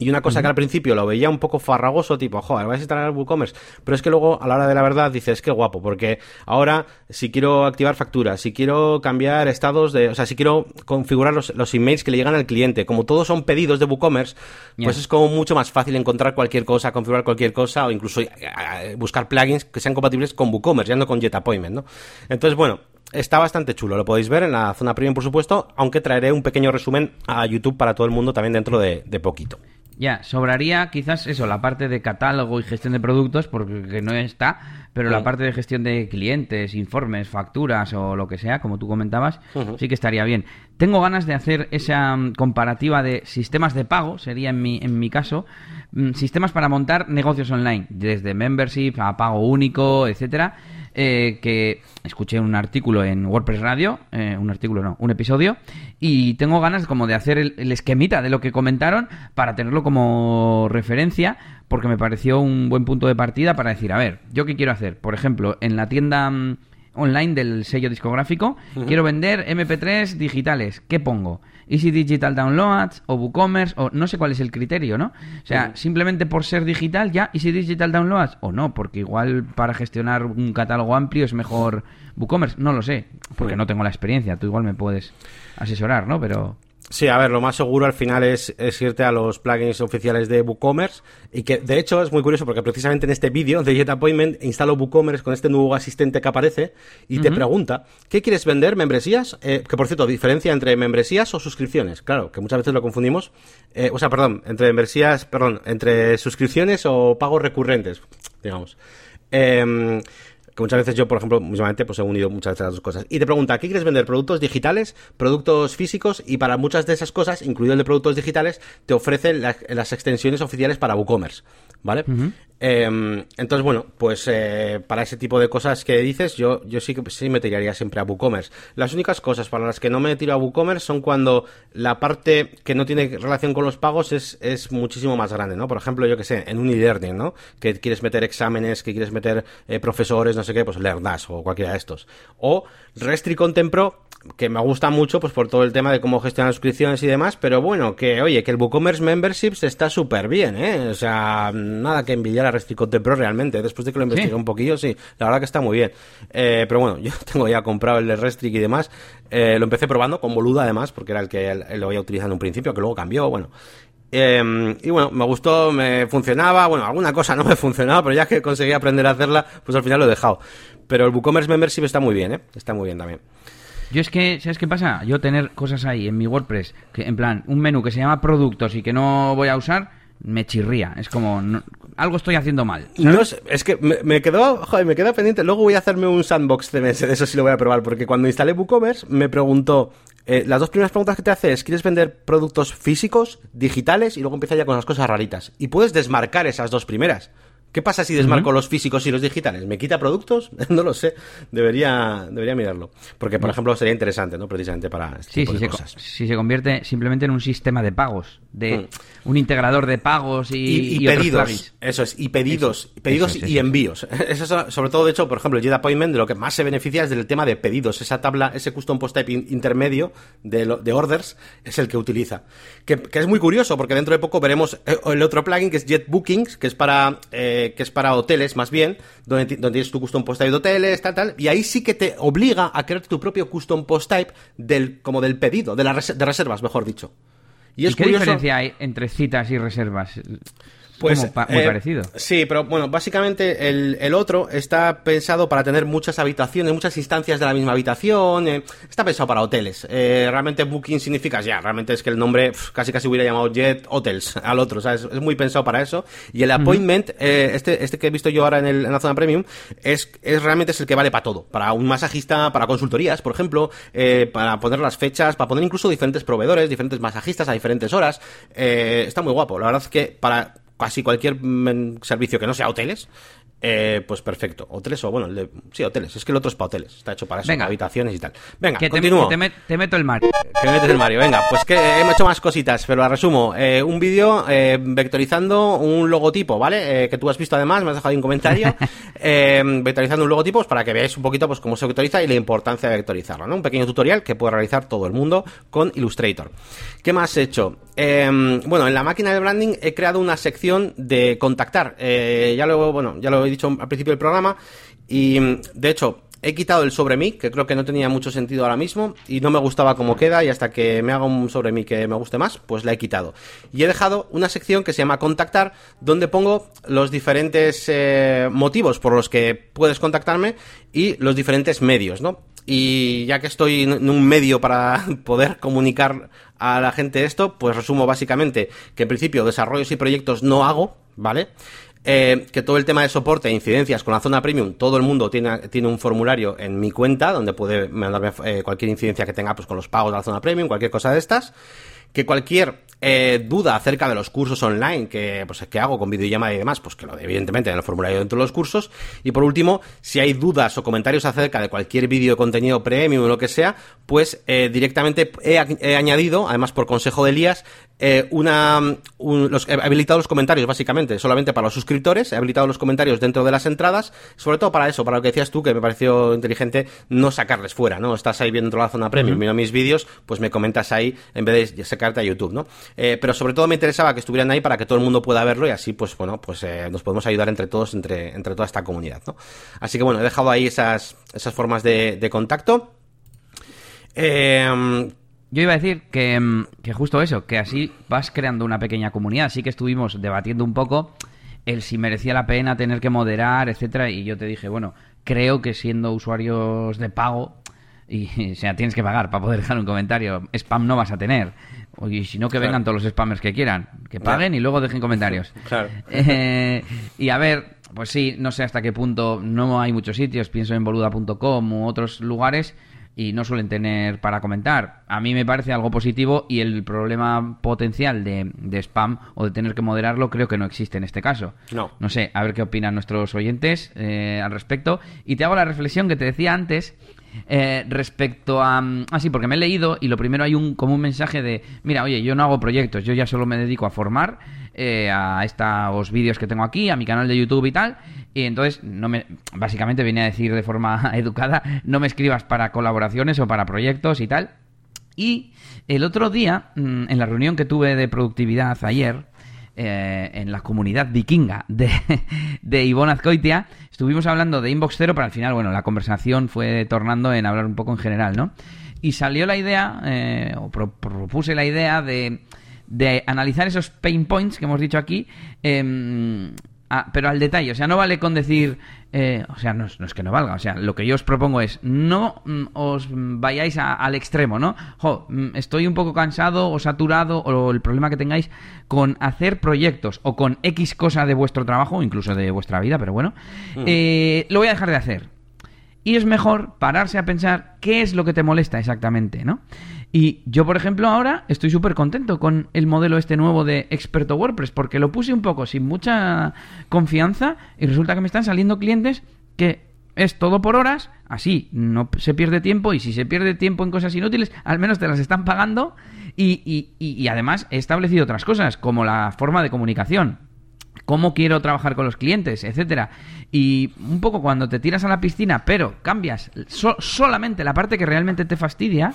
Y una cosa que al principio lo veía un poco farragoso, tipo, joder, vais a instalar WooCommerce. Pero es que luego, a la hora de la verdad, dices, qué guapo, porque ahora, si quiero activar facturas, si quiero cambiar estados de. O sea, si quiero configurar los, los emails que le llegan al cliente, como todos son pedidos de WooCommerce, pues es como mucho más fácil encontrar cualquier cosa, configurar cualquier cosa, o incluso eh, eh, buscar plugins que sean compatibles con WooCommerce, ya no con Jet Appointment, ¿no? Entonces, bueno. Está bastante chulo, lo podéis ver en la zona premium, por supuesto, aunque traeré un pequeño resumen a YouTube para todo el mundo también dentro de, de poquito. Ya, sobraría quizás eso, la parte de catálogo y gestión de productos, porque no está, pero la Sí. parte de gestión de clientes, informes, facturas o lo que sea, como tú comentabas, sí que estaría bien. Tengo ganas de hacer esa mm, comparativa de sistemas de pago, sería en mi, en mi caso, mm, sistemas para montar negocios online, desde membership a pago único, etcétera. Eh, que escuché un artículo en WordPress Radio, eh, un artículo no, un episodio, y tengo ganas como de hacer el, el, esquemita de lo que comentaron para tenerlo como referencia, porque me pareció un buen punto de partida para decir, a ver, ¿yo qué quiero hacer? Por ejemplo, en la tienda mm, online del sello discográfico, quiero vender MP3 digitales, ¿qué pongo? Easy Digital Downloads o WooCommerce o no sé cuál es el criterio, ¿no? O sea, simplemente por ser digital ya Easy Digital Downloads o no, porque igual para gestionar un catálogo amplio es mejor WooCommerce, no lo sé, porque no tengo la experiencia, tú igual me puedes asesorar, ¿no? Pero Sí, a ver, lo más seguro al final es, es, irte a los plugins oficiales de WooCommerce y que de hecho es muy curioso porque precisamente en este vídeo de Jet Appointment instalo WooCommerce con este nuevo asistente que aparece y uh -huh. te pregunta, ¿qué quieres vender? ¿Membresías? Eh, que por cierto, diferencia entre membresías o suscripciones. Claro, que muchas veces lo confundimos. Eh, o sea, perdón, entre membresías, perdón, entre suscripciones o pagos recurrentes, digamos. Eh, que muchas veces yo, por ejemplo, mismamente, pues he unido muchas de esas dos cosas. Y te pregunta, ¿qué quieres vender? ¿Productos digitales? ¿Productos físicos? Y para muchas de esas cosas, incluido el de productos digitales, te ofrecen la, las extensiones oficiales para WooCommerce, ¿vale? Uh -huh. eh, entonces, bueno, pues eh, para ese tipo de cosas que dices, yo, yo sí que sí me tiraría siempre a WooCommerce. Las únicas cosas para las que no me tiro a WooCommerce son cuando la parte que no tiene relación con los pagos es, es muchísimo más grande, ¿no? Por ejemplo, yo que sé, en un e-learning, ¿no? Que quieres meter exámenes, que quieres meter eh, profesores, no sé qué, pues o cualquiera de estos. O Restri Content Pro, que me gusta mucho pues por todo el tema de cómo gestionar suscripciones y demás, pero bueno, que oye, que el WooCommerce Memberships está súper bien, ¿eh? O sea, nada que envidiar a Restri Content Pro realmente, después de que lo investigué ¿Sí? un poquillo, sí, la verdad que está muy bien. Eh, pero bueno, [LAUGHS] yo tengo ya comprado el de Restrict y demás, eh, lo empecé probando con Boluda además, porque era el que lo había utilizado en un principio, que luego cambió, bueno, eh, y bueno, me gustó, me funcionaba, bueno, alguna cosa no me [LAUGHS] funcionaba, pero ya que conseguí aprender a hacerla, pues al final lo he dejado. Pero el WooCommerce Membership está muy bien, ¿eh? Está muy bien también. Yo es que, ¿sabes qué pasa? Yo tener cosas ahí en mi WordPress, que en plan, un menú que se llama productos y que no voy a usar, me chirría. Es como, no, algo estoy haciendo mal. No sé, es que me, me, quedó, joder, me quedó pendiente. Luego voy a hacerme un sandbox CMS, de eso sí lo voy a probar, porque cuando instalé WooCommerce me preguntó, eh, las dos primeras preguntas que te hace es, ¿quieres vender productos físicos, digitales? Y luego empieza ya con las cosas raritas. Y puedes desmarcar esas dos primeras. ¿Qué pasa si desmarco uh -huh. los físicos y los digitales? ¿Me quita productos? [LAUGHS] no lo sé. Debería, debería mirarlo. Porque, por ejemplo, sería interesante, ¿no? Precisamente para este sí, tipo si de se, cosas. Si se convierte simplemente en un sistema de pagos, de hmm. un integrador de pagos y, y, y, y pedidos. Eso es, y pedidos, eso, pedidos eso es, y envíos. [LAUGHS] Eso es, sobre todo, de hecho, por ejemplo, el Jet Appointment, de lo que más se beneficia es del tema de pedidos. Esa tabla, ese custom post type intermedio de, lo, de orders es el que utiliza. Que, que, es muy curioso, porque dentro de poco veremos eh, el otro plugin que es Jet Bookings, que es para, eh, que es para hoteles más bien, donde, donde tienes tu custom post type de hoteles, tal, tal, y ahí sí que te obliga a crear tu propio custom post type del, como del pedido, de, la res de reservas, mejor dicho. Y, es ¿Y qué curioso... diferencia hay entre citas y reservas? Pues, pa muy eh, parecido. Sí, pero bueno, básicamente el, el, otro está pensado para tener muchas habitaciones, muchas instancias de la misma habitación. Eh, está pensado para hoteles. Eh, realmente Booking significa ya, realmente es que el nombre pff, casi casi hubiera llamado Jet Hotels [LAUGHS] al otro, ¿sabes? Es muy pensado para eso. Y el Appointment, uh -huh. este, este que he visto yo ahora en, el, en, la zona premium, es, es realmente es el que vale para todo. Para un masajista, para consultorías, por ejemplo, para poner las fechas, para poner incluso diferentes proveedores, diferentes masajistas a diferentes horas. está muy guapo. La verdad es que para casi cualquier mm, servicio que no sea hoteles, eh, pues perfecto. Hoteles o, bueno, el de, sí, hoteles. Es que el otro es para hoteles. Está hecho para eso, venga. habitaciones y tal. Venga, que continúo. Te, te, te, meto el Mario. Que me metes el Mario. Venga, pues que hemos hecho más cositas, pero la resumo. Eh, un vídeo eh, vectorizando un logotipo, ¿vale? Eh, que tú has visto además, me has dejado ahí un comentario. [LAUGHS] Eh, vectorizando un logotipo pues, para que veáis un poquito pues cómo se vectoriza y la importancia de vectorizarlo, ¿no? Un pequeño tutorial que puede realizar todo el mundo con Illustrator. ¿Qué más he hecho? Eh, bueno, en la máquina de branding he creado una sección de contactar. Ya lo, bueno, ya lo dicho al principio del programa. Y de hecho, he quitado el sobre mí, que creo que no tenía mucho sentido ahora mismo, y no me gustaba cómo queda, y hasta que me haga un sobre mí que me guste más, pues la he quitado. Y he dejado una sección que se llama contactar, donde pongo los diferentes eh, motivos por los que puedes contactarme y los diferentes medios, ¿no? Y ya que estoy en un medio para [LAUGHS] poder comunicar a la gente esto, pues resumo básicamente que en principio desarrollos y proyectos no hago, ¿vale? Eh, que todo el tema de soporte e incidencias con la zona premium, todo el mundo tiene, tiene un formulario en mi cuenta donde puede mandarme eh, cualquier incidencia que tenga pues, con los pagos de la zona premium, cualquier cosa de estas. Que cualquier eh, duda acerca de los cursos online que, pues, que hago con videollamada y demás, pues que lo de, evidentemente en el formulario dentro de los cursos. Y por último, si hay dudas o comentarios acerca de cualquier vídeo de contenido premium o lo que sea, pues eh, directamente he, he, añadido, además por consejo de Elías, eh, una, los, he habilitado los comentarios básicamente, solamente para los suscriptores, he habilitado los comentarios dentro de las entradas, sobre todo para eso, para lo que decías tú, que me pareció inteligente no sacarles fuera, ¿no? Estás ahí viendo la zona premium, uh mis vídeos, pues me comentas ahí en vez de sacarte a YouTube, ¿no? Eh, pero sobre todo me interesaba que estuvieran ahí para que todo el mundo pueda verlo y así, pues bueno, pues eh, nos podemos ayudar entre todos, entre, entre toda esta comunidad, ¿no? Así que bueno, he dejado ahí esas, esas formas de, contacto. Eh, yo iba a decir que, que, justo eso, que así vas creando una pequeña comunidad. Así que estuvimos debatiendo un poco el si merecía la pena tener que moderar, etcétera, y yo te dije, bueno, creo que siendo usuarios de pago, y [LAUGHS] o sea, tienes que pagar para poder dejar un comentario, spam no vas a tener. Y si no, que vengan todos los spammers que quieran, que paguen y luego dejen comentarios. [LAUGHS] Claro. Eh, y a ver, pues sí, no sé hasta qué punto, no hay muchos sitios, pienso en boluda.com u otros lugares y no suelen tener para comentar. A mí me parece algo positivo y el problema potencial de, spam o de tener que moderarlo creo que no existe en este caso. No. No sé, a ver qué opinan nuestros oyentes eh, al respecto. Y te hago la reflexión que te decía antes eh, respecto a... Ah, sí, porque me he leído y lo primero hay un como un mensaje de, mira, oye, yo no hago proyectos, yo ya solo me dedico a formar eh, a estos vídeos que tengo aquí, a mi canal de YouTube y tal, y entonces no me, básicamente viene a decir de forma [LAUGHS] educada, no me escribas para colaboraciones o para proyectos y tal. Y el otro día, mm, en la reunión que tuve de productividad ayer, eh, en la comunidad vikinga de, de Ivonne Azcoitia, estuvimos hablando de Inbox Zero, pero al final, bueno, la conversación fue tornando en hablar un poco en general, ¿no? Y salió la idea, eh, o propuse la idea de, de analizar esos pain points que hemos dicho aquí, eh, Ah, pero al detalle, o sea, no vale con decir, eh, o sea, no, es que no valga, o sea, lo que yo os propongo es, no mm, os vayáis al extremo, ¿no? Jo, mm, estoy un poco cansado o saturado o el problema que tengáis con hacer proyectos o con X cosa de vuestro trabajo, incluso de vuestra vida, pero bueno, mm. eh, lo voy a dejar de hacer. Y es mejor pararse a pensar qué es lo que te molesta exactamente, ¿no? Y yo, por ejemplo, ahora estoy súper contento con el modelo este nuevo de experto WordPress, porque lo puse un poco sin mucha confianza y resulta que me están saliendo clientes que es todo por horas, así no se pierde tiempo y si se pierde tiempo en cosas inútiles, al menos te las están pagando y, y, y además he establecido otras cosas, como la forma de comunicación cómo quiero trabajar con los clientes, etcétera. Y un poco cuando te tiras a la piscina, pero cambias solamente la parte que realmente te fastidia,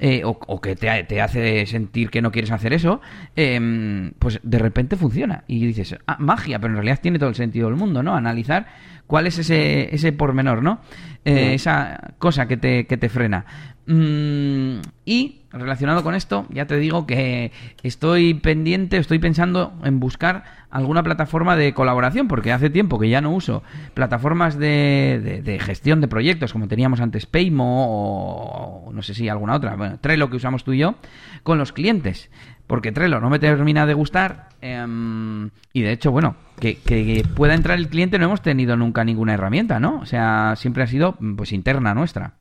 eh, o, que te, hace sentir que no quieres hacer eso, em, pues de repente funciona. Y dices, ah, magia, pero en realidad tiene todo el sentido del mundo, ¿no? Analizar cuál es ese, ese pormenor, ¿no? Eh, esa cosa que te, que te frena. Mm, y relacionado con esto, ya te digo que estoy pendiente, estoy pensando en buscar alguna plataforma de colaboración, porque hace tiempo que ya no uso plataformas de, de, gestión de proyectos, como teníamos antes Paymo o no sé si alguna otra, bueno, Trello que usamos tú y yo, con los clientes. Porque Trello no me termina de gustar em, y de hecho, bueno, que, pueda entrar el cliente no hemos tenido nunca ninguna herramienta, ¿no? O sea, siempre ha sido pues interna nuestra.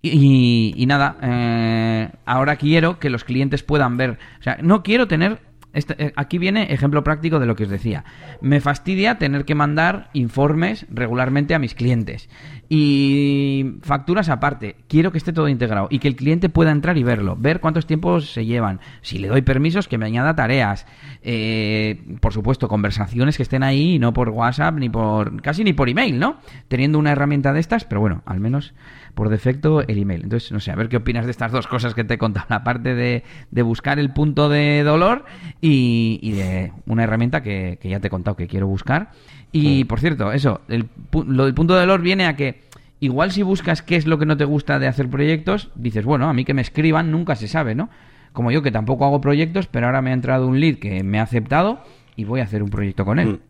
Y, nada, eh, ahora quiero que los clientes puedan ver. O sea, no quiero tener. Este, eh, aquí viene ejemplo práctico de lo que os decía. Me fastidia tener que mandar informes regularmente a mis clientes. Y facturas aparte. Quiero que esté todo integrado y que el cliente pueda entrar y verlo. Ver cuántos tiempos se llevan. Si le doy permisos, que me añada tareas. Eh, por supuesto, conversaciones que estén ahí, no por WhatsApp, ni por. casi ni por email, ¿no? Teniendo una herramienta de estas, pero bueno, al menos por defecto el email. Entonces, no sé, a ver qué opinas de estas dos cosas que te he contado. [LAUGHS] La parte de, de buscar el punto de dolor de una herramienta que, ya te he contado que quiero buscar. Y, por cierto, eso, el, lo del punto de dolor viene a que igual si buscas qué es lo que no te gusta de hacer proyectos, dices, bueno, a mí que me escriban nunca se sabe, ¿no? Como yo que tampoco hago proyectos, pero ahora me ha entrado un lead que me ha aceptado y voy a hacer un proyecto con él.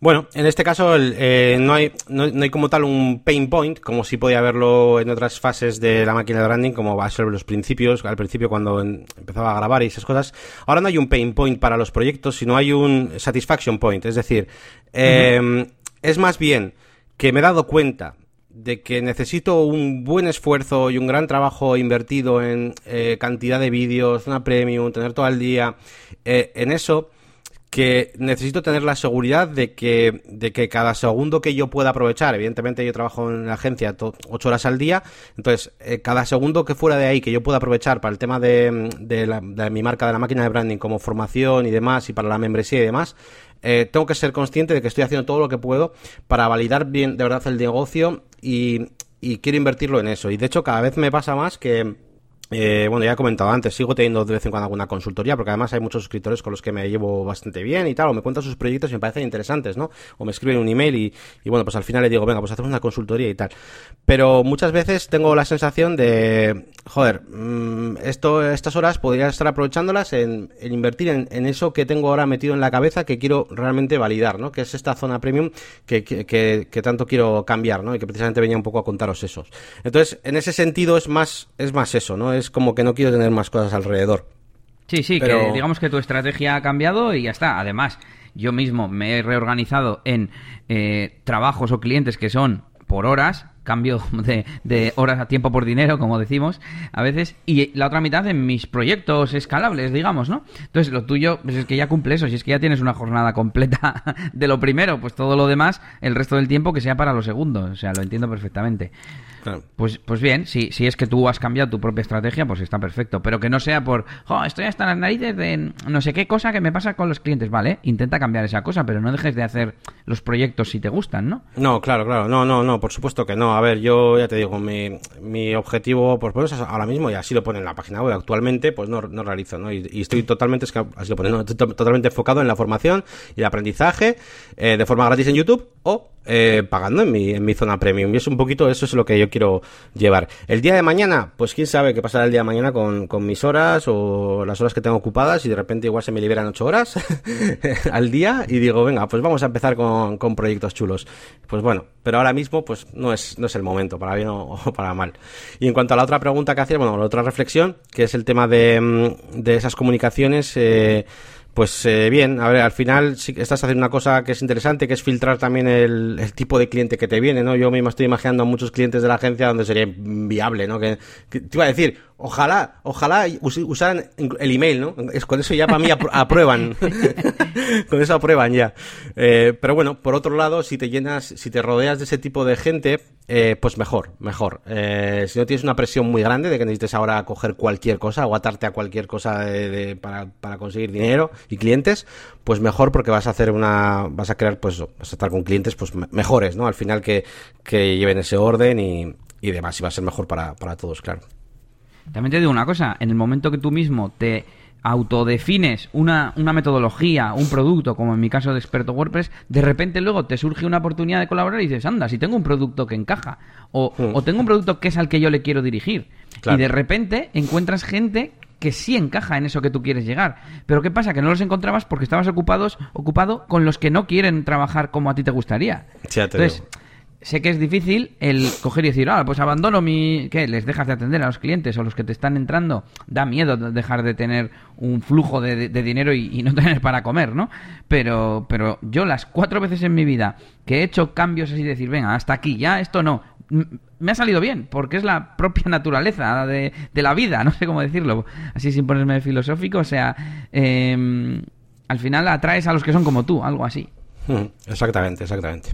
Bueno, en este caso eh, no, hay, no, hay como tal un pain point, como si podía haberlo en otras fases de la máquina de branding, como va a ser los principios, al principio cuando empezaba a grabar y esas cosas. Ahora no hay un pain point para los proyectos, sino hay un satisfaction point. Es decir, em, es más bien que me he dado cuenta de que necesito un buen esfuerzo y un gran trabajo invertido en eh, cantidad de vídeos, una premium, tener todo el día eh, en eso, que necesito tener la seguridad de que, de que cada segundo que yo pueda aprovechar, evidentemente yo trabajo en la agencia ocho horas al día, entonces eh, cada segundo que fuera de ahí que yo pueda aprovechar para el tema de, de, la, mi marca de la máquina de branding como formación y demás y para la membresía y demás, eh, tengo que ser consciente de que estoy haciendo todo lo que puedo para validar bien de verdad el negocio y quiero invertirlo en eso. Y de hecho cada vez me pasa más que eh, bueno, ya he comentado antes, sigo teniendo de vez en cuando alguna consultoría, porque además hay muchos suscriptores con los que me llevo bastante bien y tal, o me cuentan sus proyectos y me parecen interesantes, ¿no? O me escriben un email y, bueno, pues al final le digo, venga, pues hacemos una consultoría y tal. Pero muchas veces tengo la sensación de, joder, mmm, esto, estas horas podría estar aprovechándolas en, invertir en, eso que tengo ahora metido en la cabeza que quiero realmente validar, ¿no? Que es esta zona premium que, que, tanto quiero cambiar, ¿no? Y que precisamente venía un poco a contaros esos. Entonces, en ese sentido es más, es más eso, ¿no? Como que no quiero tener más cosas alrededor. Sí, sí, Pero... que digamos que tu estrategia ha cambiado y ya está. Además, yo mismo me he reorganizado en eh, trabajos o clientes que son por horas, cambio [LAUGHS] de, de, horas a tiempo por dinero, como decimos a veces, y la otra mitad en mis proyectos escalables, digamos, ¿no? Entonces, lo tuyo pues es que ya cumple eso, si es que ya tienes una jornada completa [LAUGHS] de lo primero, pues todo lo demás, el resto del tiempo que sea para lo segundo, o sea, lo entiendo perfectamente. Claro. Pues, pues bien, si, si es que tú has cambiado tu propia estrategia, pues está perfecto. Pero que no sea por, oh, estoy hasta las narices de no sé qué cosa que me pasa con los clientes. Vale, intenta cambiar esa cosa, pero no dejes de hacer los proyectos si te gustan, ¿no? No, claro, claro. No, no, no, por supuesto que no. A ver, yo ya te digo, mi, mi objetivo, pues, ahora mismo, y así lo pone en la página web, actualmente, pues no, no realizo, ¿no? Y, y, estoy totalmente, es que así lo pone, totalmente enfocado en la formación y el aprendizaje eh, de forma gratis en YouTube o eh, pagando en mi, en mi zona premium. Y es un poquito eso es lo que yo quiero llevar. El día de mañana, pues quién sabe qué pasará el día de mañana con, con mis horas o las horas que tengo ocupadas y de repente igual se me liberan ocho horas [LAUGHS] al día y digo, venga, pues vamos a empezar con, con, proyectos chulos. Pues bueno, pero ahora mismo pues no es, no es el momento, para bien o, [LAUGHS] para mal. Y en cuanto a la otra pregunta que hacía, bueno, la otra reflexión, que es el tema de, de esas comunicaciones, eh, pues eh, bien, a ver, al final sí estás haciendo una cosa que es interesante, que es filtrar también el, el, tipo de cliente que te viene, ¿no? Yo mismo estoy imaginando a muchos clientes de la agencia donde sería viable, ¿no? Que, que te iba a decir, ojalá, ojalá us usaran el email, ¿no? Es, con eso ya para mí [LAUGHS] aprueban. [LAUGHS] con eso aprueban ya. Eh, pero bueno, por otro lado, si te llenas, si te rodeas de ese tipo de gente, eh, pues mejor, mejor. Eh, si no tienes una presión muy grande de que necesites ahora coger cualquier cosa o atarte a cualquier cosa de, de, para, para conseguir dinero y clientes, pues mejor porque vas a hacer una, vas a crear, pues, vas a estar con clientes, pues mejores, ¿no? Al final que, que lleven ese orden y, y demás, y va a ser mejor para, para todos, claro. También te digo una cosa, en el momento que tú mismo te autodefines una, una metodología, un producto, como en mi caso de experto WordPress, de repente luego te surge una oportunidad de colaborar y dices, anda, si tengo un producto que encaja, o, mm. o tengo un producto que es al que yo le quiero dirigir, claro. y de repente encuentras gente que sí encaja en eso que tú quieres llegar. Pero ¿qué pasa? Que no los encontrabas porque estabas ocupados, ocupado con los que no quieren trabajar como a ti te gustaría. Te Entonces, digo sé que es difícil el coger y decir, ah, pues abandono mi... ¿Qué? ¿Les dejas de atender a los clientes o los que te están entrando? Da miedo dejar de tener un flujo de, dinero y, no [LAUGHS] tener para comer, ¿no? Pero, pero yo las cuatro veces en mi vida que he hecho cambios así, decir, venga, hasta aquí, ya esto no, me ha salido bien, porque es la propia naturaleza de, de la vida, [LAUGHS] no sé cómo decirlo, así sin ponerme filosófico, o sea, eh, al final atraes a los que son como tú, algo así. Exactamente, exactamente.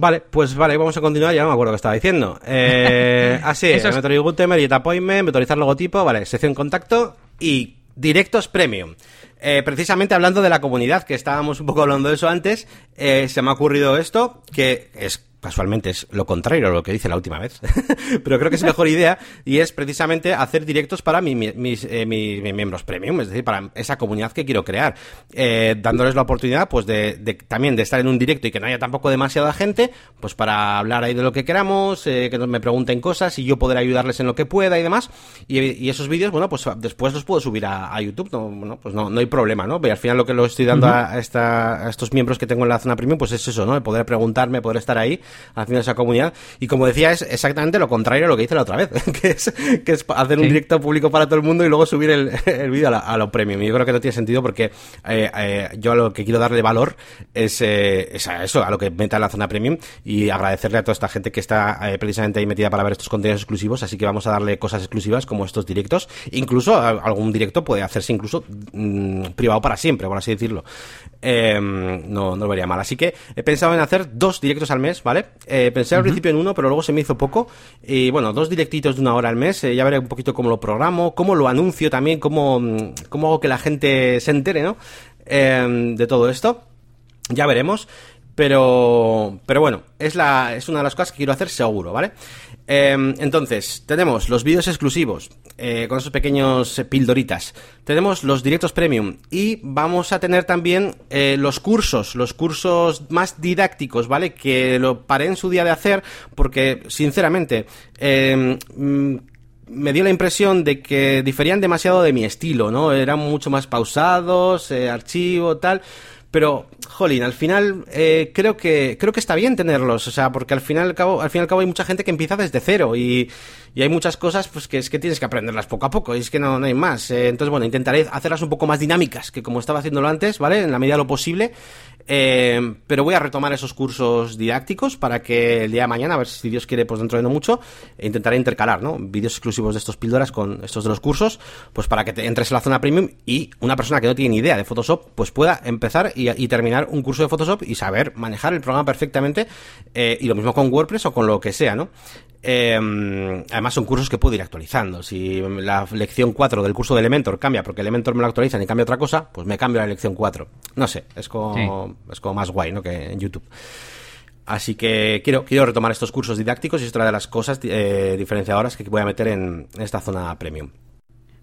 Vale, pues vale, vamos a continuar, ya no me acuerdo qué estaba diciendo. Eh, [LAUGHS] así, es. Metro Gutenberg, Get Appointment, vectorizar logotipo, vale, sección contacto y directos premium. Eh, precisamente hablando de la comunidad, que estábamos un poco hablando de eso antes, eh, se me ha ocurrido esto, que es casualmente es lo contrario a lo que dice la última vez, [LAUGHS] pero creo que es mejor idea y es precisamente hacer directos para mi, mis, eh, mis, mis, miembros premium, es decir, para esa comunidad que quiero crear, eh, dándoles la oportunidad pues de, de, también de estar en un directo y que no haya tampoco demasiada gente, pues para hablar ahí de lo que queramos, eh, que me pregunten cosas y yo poder ayudarles en lo que pueda y demás, y, y esos vídeos, bueno, pues después los puedo subir a, a YouTube, no, bueno, pues no, no hay problema, ¿no? Y al final lo que lo estoy dando uh -huh. a, esta, a estos miembros que tengo en la zona premium, pues es eso, ¿no? El poder preguntarme, poder estar ahí haciendo esa comunidad. Y como decía, es exactamente lo contrario a lo que hice la otra vez, [LAUGHS] que es, que es hacer un directo público para todo el mundo y luego subir el, [LAUGHS] el vídeo a, lo premium. Y yo creo que no tiene sentido porque eh, eh, yo a lo que quiero darle valor es, eh, es, a eso, a lo que meta en la zona premium y agradecerle a toda esta gente que está precisamente ahí metida para ver estos contenidos exclusivos. Así que vamos a darle cosas exclusivas como estos directos. Incluso algún directo puede hacerse incluso mmm, privado para siempre, por así decirlo. Eh, no, no lo vería mal. Así que he pensado en hacer dos directos al mes, ¿vale? Eh, pensé al uh -huh. principio en uno, pero luego se me hizo poco. Y bueno, dos directitos de una hora al mes. Eh, ya veré un poquito cómo lo programo, cómo lo anuncio también, cómo, cómo hago que la gente se entere, ¿no? Eh, de todo esto. Ya veremos. Pero, pero bueno, es, la, es una de las cosas que quiero hacer seguro, ¿vale? Eh, entonces, tenemos los vídeos exclusivos, eh, con esos pequeños eh, pildoritas. Tenemos los directos premium y vamos a tener también eh, los cursos, los cursos más didácticos, ¿vale? Que lo paré en su día de hacer porque, sinceramente, mm, me dio la impresión de que diferían demasiado de mi estilo, ¿no? Eran mucho más pausados, eh, archivo, tal. Pero, jolín, al final eh, creo que creo que está bien tenerlos, o sea, porque al final al cabo, al fin y al cabo hay mucha gente que empieza desde cero y, y hay muchas cosas pues que es que tienes que aprenderlas poco a poco y es que no, no hay más. Eh, entonces, bueno, intentaré hacerlas un poco más dinámicas que como estaba haciéndolo antes, ¿vale? En la medida de lo posible. Eh, pero voy a retomar esos cursos didácticos para que el día de mañana, a ver si Dios quiere, pues dentro de no mucho, intentaré intercalar, ¿no? Vídeos exclusivos de estos píldoras con estos de los cursos, pues para que te entres en la zona premium y una persona que no tiene ni idea de Photoshop, pues pueda empezar y, y terminar un curso de Photoshop y saber manejar el programa perfectamente. Eh, y lo mismo con WordPress o con lo que sea, ¿no? Eh, además son cursos que puedo ir actualizando. Si la lección 4 del curso de Elementor cambia porque Elementor me lo actualiza y cambia otra cosa, pues me cambio a la lección 4. No sé, es como, sí. es como más guay, ¿no? Que en YouTube. Así que quiero, quiero retomar estos cursos didácticos y es otra de las cosas eh, diferenciadoras que voy a meter en esta zona premium.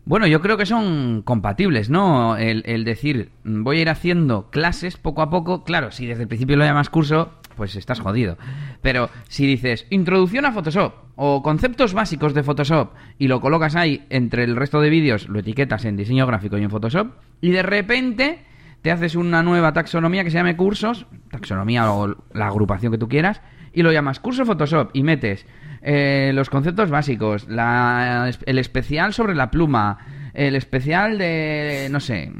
Bueno, yo creo que son compatibles, ¿no? El, decir, voy a ir haciendo clases poco a poco. Claro, si desde el principio lo llamas curso, pues estás jodido. Pero si dices, introducción a Photoshop o conceptos básicos de Photoshop y lo colocas ahí entre el resto de vídeos, lo etiquetas en diseño gráfico y en Photoshop, y de repente te haces una nueva taxonomía que se llame cursos, taxonomía o la agrupación que tú quieras, y lo llamas curso Photoshop y metes eh, los conceptos básicos, la, el especial sobre la pluma, el especial de, no sé,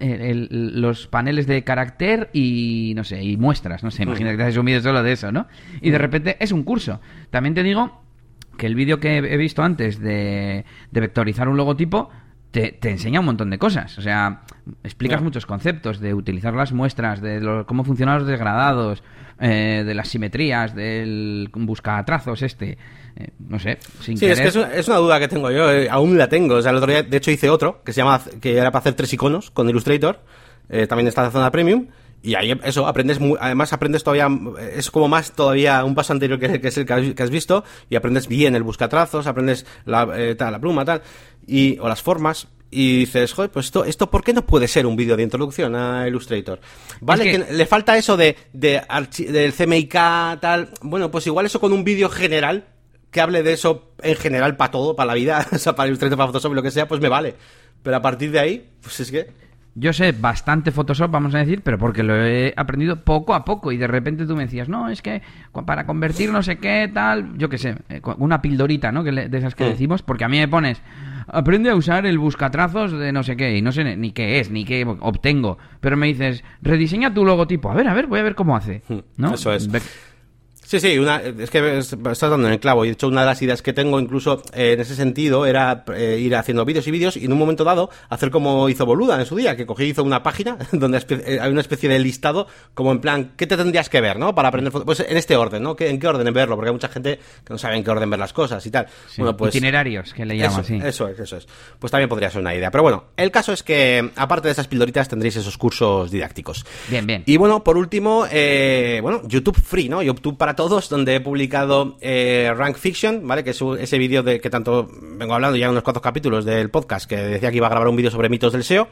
el, los paneles de carácter y, no sé, y muestras, no sé, imagínate que te haces un vídeo solo de eso, ¿no? Y de repente es un curso. También te digo que el vídeo que he visto antes de, de vectorizar un logotipo te, te, enseña un montón de cosas. O sea, explicas yeah. muchos conceptos de utilizar las muestras, de lo, cómo funcionan los degradados, eh, de las simetrías, del buscatrazos este. Eh, no sé, sin Sí, querer. es que es una, es una, duda que tengo yo, eh, aún la tengo. O sea, el otro día, de hecho, hice otro que se llama, que era para hacer tres iconos con Illustrator. Eh, también está en la zona premium. Y ahí eso, aprendes muy, además aprendes todavía, es como más todavía un paso anterior que, que es el que has visto, y aprendes bien el buscatrazos, aprendes la, eh, tal, la pluma, tal, y, o las formas, y dices, joder, pues esto, esto ¿por qué no puede ser un vídeo de introducción a Illustrator? Vale, es que... que... le falta eso de, de del CMYK, tal, bueno, pues igual eso con un vídeo general, que hable de eso en general para todo, para la vida, [LAUGHS] o sea, para Illustrator, para Photoshop, lo que sea, pues me vale. Pero a partir de ahí, pues es que... Yo sé bastante Photoshop, vamos a decir, pero porque lo he aprendido poco a poco y de repente tú me decías, no, es que para convertir no sé qué, tal, yo qué sé, eh, una pildorita, ¿no? De esas que sí. decimos, porque a mí me pones, aprende a usar el buscatrazos de no sé qué, y no sé ni qué es, ni qué obtengo, pero me dices, rediseña tu logotipo, a ver, a ver, voy a ver cómo hace, ¿no? Eso es. Sí, sí, una, es que estás dando en el clavo. Y de hecho, una de las ideas que tengo, incluso eh, en ese sentido, era eh, ir haciendo vídeos y vídeos y en un momento dado hacer como hizo Boluda en su día, que cogí y hizo una página [LAUGHS] donde eh, hay una especie de listado, como en plan, ¿qué te tendrías que ver, no? Para aprender Pues en este orden, ¿no? ¿En qué orden verlo? Porque hay mucha gente que no sabe en qué orden ver las cosas y tal. Sí, bueno, pues. Itinerarios, que le llaman eso, así. Eso es, eso es. Pues también podría ser una idea. Pero bueno, el caso es que, aparte de esas pildoritas, tendréis esos cursos didácticos. Bien, bien. Y bueno, por último, eh, bueno, YouTube Free, ¿no? YouTube para todos, donde he publicado eh, Rank Fiction, ¿vale? Que es ese vídeo de que tanto vengo hablando ya en unos cuantos capítulos del podcast, que decía que iba a grabar un vídeo sobre mitos del SEO.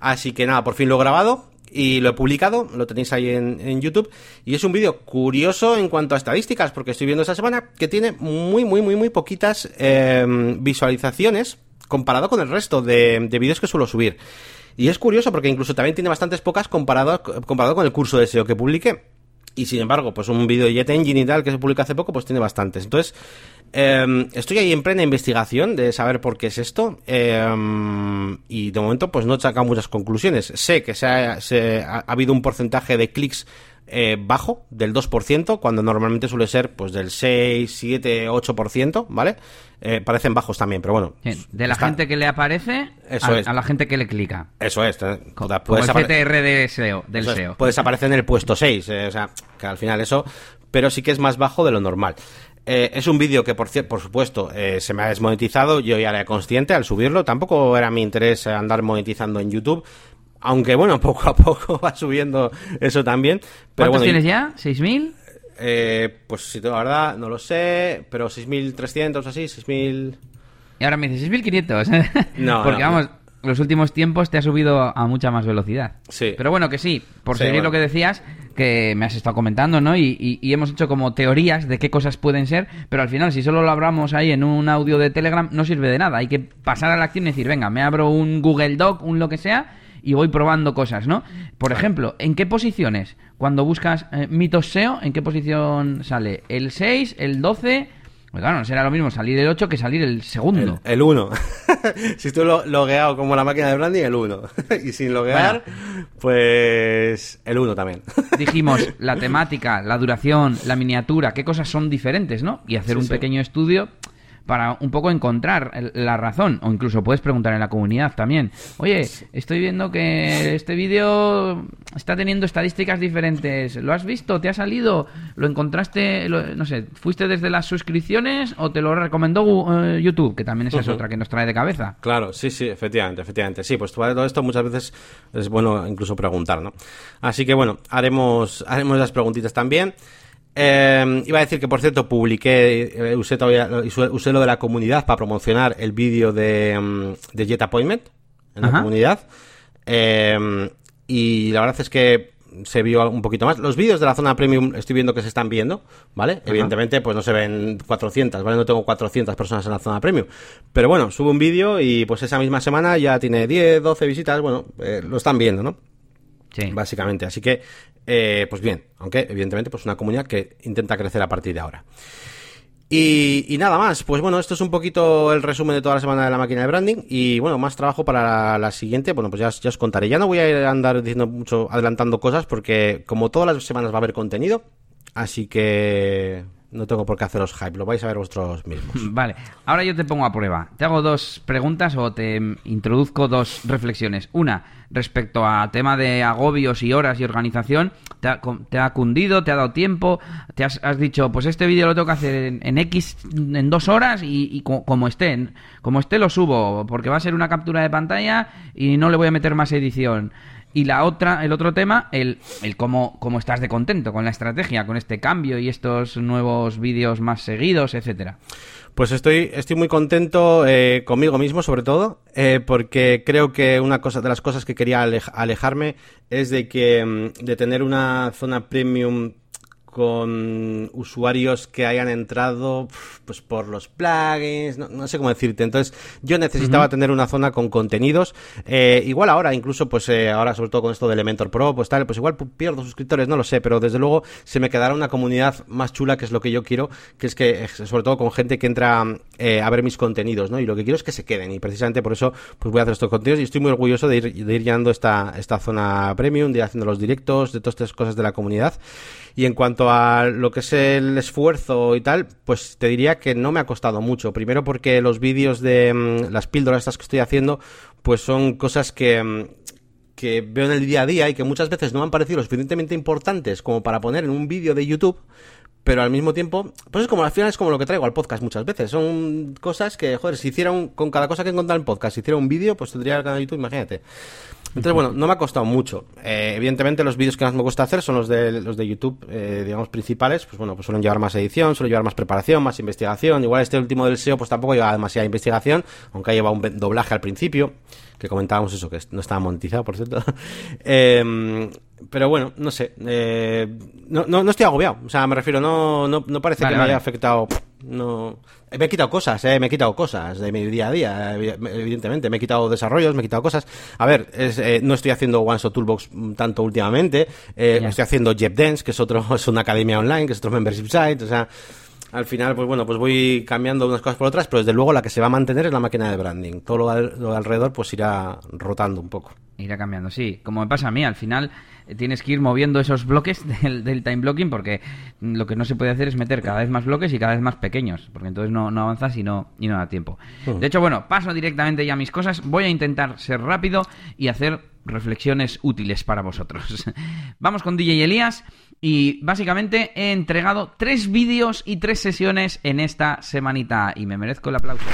Así que nada, por fin lo he grabado y lo he publicado, lo tenéis ahí en, YouTube. Y es un vídeo curioso en cuanto a estadísticas, porque estoy viendo esta semana que tiene muy, muy, muy, muy poquitas eh, visualizaciones comparado con el resto de, de vídeos que suelo subir. Y es curioso porque incluso también tiene bastantes pocas comparado, comparado con el curso de SEO que publiqué. Y sin embargo, pues un vídeo de Jet Engine y tal que se publica hace poco, pues tiene bastantes. Entonces, em, estoy ahí en plena investigación de saber por qué es esto. Em, y de momento, pues no he sacado muchas conclusiones. Sé que se ha habido un porcentaje de clics eh, bajo, del 2%, cuando normalmente suele ser pues del 6, 7, 8%, ¿vale? Eh, parecen bajos también, pero bueno. de la gente que le aparece Eso a, es. a la gente que le clica. Eso es. eh, Co- puedes Como el CTR de SEO, del eso es, SEO. puedes aparecer en el puesto 6, eh, o sea, que al final eso, pero sí que es más bajo de lo normal. Eh, es un vídeo que, por, por supuesto, eh, se me ha desmonetizado, yo ya era consciente al subirlo, tampoco era mi interés andar monetizando en YouTube, aunque bueno, [LAUGHS] poco a poco va subiendo eso también. Pero ¿Cuántos bueno, tienes ya? ¿6.000? Eh, pues si te la verdad, no lo sé, pero 6.300 o así, 6.000... Y ahora me dices 6.500. [LAUGHS] No, Porque no. vamos, los últimos tiempos te ha subido a mucha más velocidad. Sí. Pero bueno, que sí, por Sí, seguir bueno. lo que decías, que me has estado comentando, ¿no? Y, y- y hemos hecho como teorías de qué cosas pueden ser, pero al final, si solo lo hablamos ahí en un audio de Telegram, no sirve de nada. Hay que pasar a la acción y decir, venga, me abro un Google Doc, un lo que sea, y voy probando cosas, ¿no? Por ejemplo, ¿en qué posiciones? Cuando buscas eh, mitos SEO, ¿en qué posición sale? ¿El 6, el 12? Pues claro, no será lo mismo salir el 8 que salir el segundo. El 1. [LAUGHS] si estoy lo- logueado como la máquina de branding, el 1. [LAUGHS] y sin loguear, pues el 1 también. [LAUGHS] dijimos la temática, la duración, la miniatura, qué cosas son diferentes, ¿no? Y hacer Sí, un sí. pequeño estudio para un poco encontrar la razón, o incluso puedes preguntar en la comunidad también. Oye, estoy viendo que este vídeo está teniendo estadísticas diferentes. ¿Lo has visto? ¿Te ha salido? ¿Lo encontraste? lo- no sé, ¿fuiste desde las suscripciones o te lo recomendó eh, YouTube? Que también esa es otra que nos trae de cabeza. Claro, sí, sí, efectivamente, efectivamente. Sí, pues todo esto muchas veces es bueno incluso preguntar, ¿no? Así que bueno, haremos, haremos las preguntitas también. Eh, iba a decir que, por cierto, publiqué, eh, usé, todavía, usé, lo de la comunidad para promocionar el vídeo de, de Jet Appointment en la comunidad. Eh, y la verdad es que se vio un poquito más. Los vídeos de la zona premium estoy viendo que se están viendo, ¿vale? Evidentemente, pues no se ven 400, ¿vale? No tengo 400 personas en la zona premium. Pero bueno, subo un vídeo y pues esa misma semana ya tiene 10, 12 visitas. Bueno, eh, lo están viendo, ¿no? Básicamente. Así que, eh, pues bien, aunque evidentemente pues una comunidad que intenta crecer a partir de ahora. Y, nada más, pues bueno, esto es un poquito el resumen de toda la semana de la máquina de branding y bueno, más trabajo para la, siguiente, bueno, pues ya, ya os contaré. Ya no voy a ir a andar diciendo mucho, adelantando cosas porque como todas las semanas va a haber contenido, así que no tengo por qué haceros hype, lo vais a ver vosotros mismos. [LAUGHS] Vale, ahora yo te pongo a prueba. Te hago dos preguntas o te introduzco dos reflexiones. Una, respecto a tema de agobios y horas y organización, ¿te ha, te ha cundido, te ha dado tiempo? ¿Te has, dicho, pues este vídeo lo tengo que hacer en, en X, en dos horas y, y co- como esté, como esté lo subo, porque va a ser una captura de pantalla y no le voy a meter más edición? Y la otra, el otro tema, el, el cómo, cómo estás de contento con la estrategia, con este cambio y estos nuevos vídeos más seguidos, etcétera. Pues estoy, estoy muy contento eh, conmigo mismo, sobre todo, eh, porque creo que una cosa de las cosas que quería alej- alejarme es de que mm, de tener una zona premium con usuarios que hayan entrado pues por los plugins, no, no sé cómo decirte. Entonces, yo necesitaba tener una zona con contenidos. Eh, igual ahora, incluso, pues eh, ahora, sobre todo con esto de Elementor Pro, pues tal, pues igual pierdo suscriptores, no lo sé, pero desde luego se me quedará una comunidad más chula, que es lo que yo quiero, que es que, eh, sobre todo con gente que entra eh, a ver mis contenidos, ¿no? Y lo que quiero es que se queden, y precisamente por eso, pues voy a hacer estos contenidos y estoy muy orgulloso de ir, de ir llenando esta, esta zona premium, de ir haciendo los directos, de todas estas cosas de la comunidad. Y en cuanto a lo que es el esfuerzo y tal, pues te diría que no me ha costado mucho. Primero porque los vídeos de mm, las píldoras estas que estoy haciendo, pues son cosas que, mm, que veo en el día a día y que muchas veces no me han parecido lo suficientemente importantes como para poner en un vídeo de YouTube. Pero al mismo tiempo, pues es como al final es como lo que traigo al podcast muchas veces. Son cosas que, joder, si hiciera un, con cada cosa que he contado en podcast, si hiciera un vídeo, pues tendría el canal de YouTube, imagínate. Entonces, bueno, no me ha costado mucho. Eh, evidentemente, los vídeos que más me gusta hacer son los de, los de YouTube, eh, digamos, principales. Pues bueno, pues suelen llevar más edición, suelen llevar más preparación, más investigación. Igual este último del SEO, pues tampoco lleva demasiada investigación, aunque ha llevado un doblaje al principio, que comentábamos eso, que no estaba monetizado, por cierto. [LAUGHS] Eh, pero bueno, no sé. Eh, no, no, no, estoy agobiado. O sea, me refiero, no, no, no parece que me haya afectado. No. Me he quitado cosas, eh, me he quitado cosas de mi día a día, evidentemente. Me he quitado desarrollos, me he quitado cosas. A ver, eh, no estoy haciendo One Shot Toolbox tanto últimamente. Eh, estoy haciendo Dance, que es otro, [LAUGHS] es una academia online, que es otro membership site. O sea, al final, pues bueno, pues voy cambiando unas cosas por otras, pero desde luego la que se va a mantener es la máquina de branding. Todo lo, de alrededor pues irá rotando un poco. Irá cambiando, sí. Como me pasa a mí, al final tienes que ir moviendo esos bloques [LAUGHS] del, time blocking porque lo que no se puede hacer es meter cada vez más bloques y cada vez más pequeños, porque entonces no, no avanzas y no, y no da tiempo. De hecho, bueno, paso directamente ya a mis cosas. Voy a intentar ser rápido y hacer reflexiones útiles para vosotros. [LAUGHS] Vamos con DJ Elías. Y básicamente he entregado tres vídeos y tres sesiones en esta semanita y me merezco el aplauso.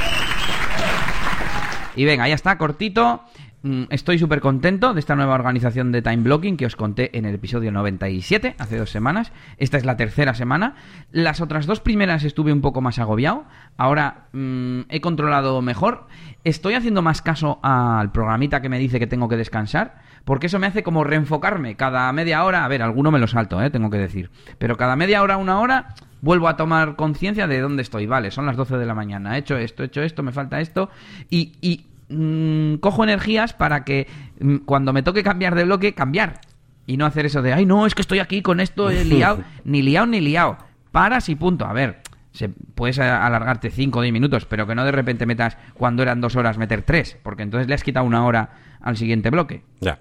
Y venga, ya está, cortito. Mm, estoy súper contento de esta nueva organización de time blocking que os conté en el episodio 97, hace dos semanas. Esta es la tercera semana. Las otras dos primeras estuve un poco más agobiado. Ahora mm, he controlado mejor. Estoy haciendo más caso al programita que me dice que tengo que descansar porque eso me hace como reenfocarme cada media hora. A ver, alguno me lo salto, ¿eh? tengo que decir. Pero cada media hora, una hora, vuelvo a tomar conciencia de dónde estoy. Vale, son las 12 de la mañana, he hecho esto, he hecho esto, me falta esto. Y, y mm, cojo energías para que mm, cuando me toque cambiar de bloque, cambiar. Y no hacer eso de, ay, no, es que estoy aquí con esto he [LAUGHS] liado. ni liado ni liado. Paras y punto. A ver, se, puedes alargarte 5 o 10 minutos, pero que no de repente metas cuando eran dos horas meter tres, porque entonces le has quitado una hora al siguiente bloque. Ya.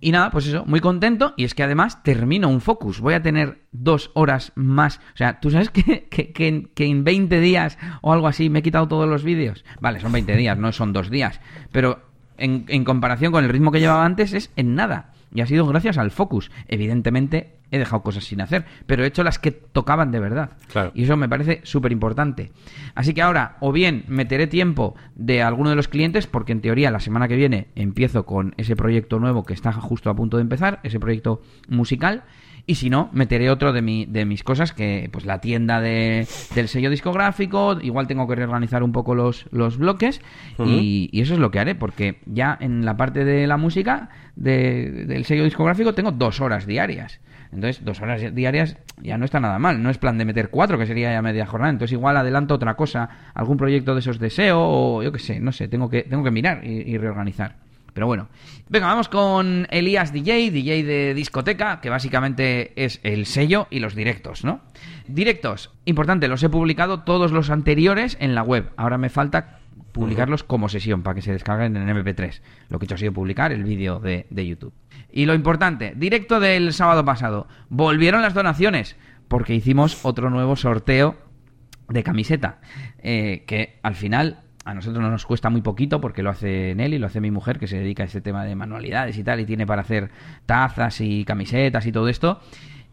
Y nada, pues eso, muy contento. Y es que además termino un focus. Voy a tener dos horas más. O sea, ¿tú sabes [LAUGHS] que, que, en 20 días o algo así me he quitado todos los vídeos? Vale, son 20 días, no son dos días. Pero en, en comparación con el ritmo que llevaba antes es en nada. Y ha sido gracias al focus. Evidentemente he dejado cosas sin hacer, pero he hecho las que tocaban de verdad. Y eso me parece súper importante. Así que ahora, o bien meteré tiempo de alguno de los clientes, porque en teoría la semana que viene empiezo con ese proyecto nuevo que está justo a punto de empezar, ese proyecto musical, y si no, meteré otro de, mi, de mis cosas, que pues la tienda de, del sello discográfico, igual tengo que reorganizar un poco los, los bloques, y, eso es lo que haré, porque ya en la parte de la música del sello discográfico tengo dos horas diarias. Entonces, dos horas diarias ya no está nada mal. No es plan de meter cuatro, que sería ya media jornada. Entonces, igual adelanto otra cosa, algún proyecto de esos deseo, o yo qué sé, no sé, tengo que, tengo que mirar y reorganizar. Pero bueno, venga, vamos con Elías DJ, DJ de discoteca, que básicamente es el sello y los directos, ¿no? Directos, importante, los he publicado todos los anteriores en la web. Ahora me falta publicarlos como sesión para que se descarguen en MP3. Lo que he hecho ha sido publicar el vídeo de, YouTube. Y lo importante, directo del sábado pasado, volvieron las donaciones porque hicimos otro nuevo sorteo de camiseta, eh, que al final a nosotros nos cuesta muy poquito porque lo hace Nelly, lo hace mi mujer que se dedica a este tema de manualidades y tal y tiene para hacer tazas y camisetas y todo esto.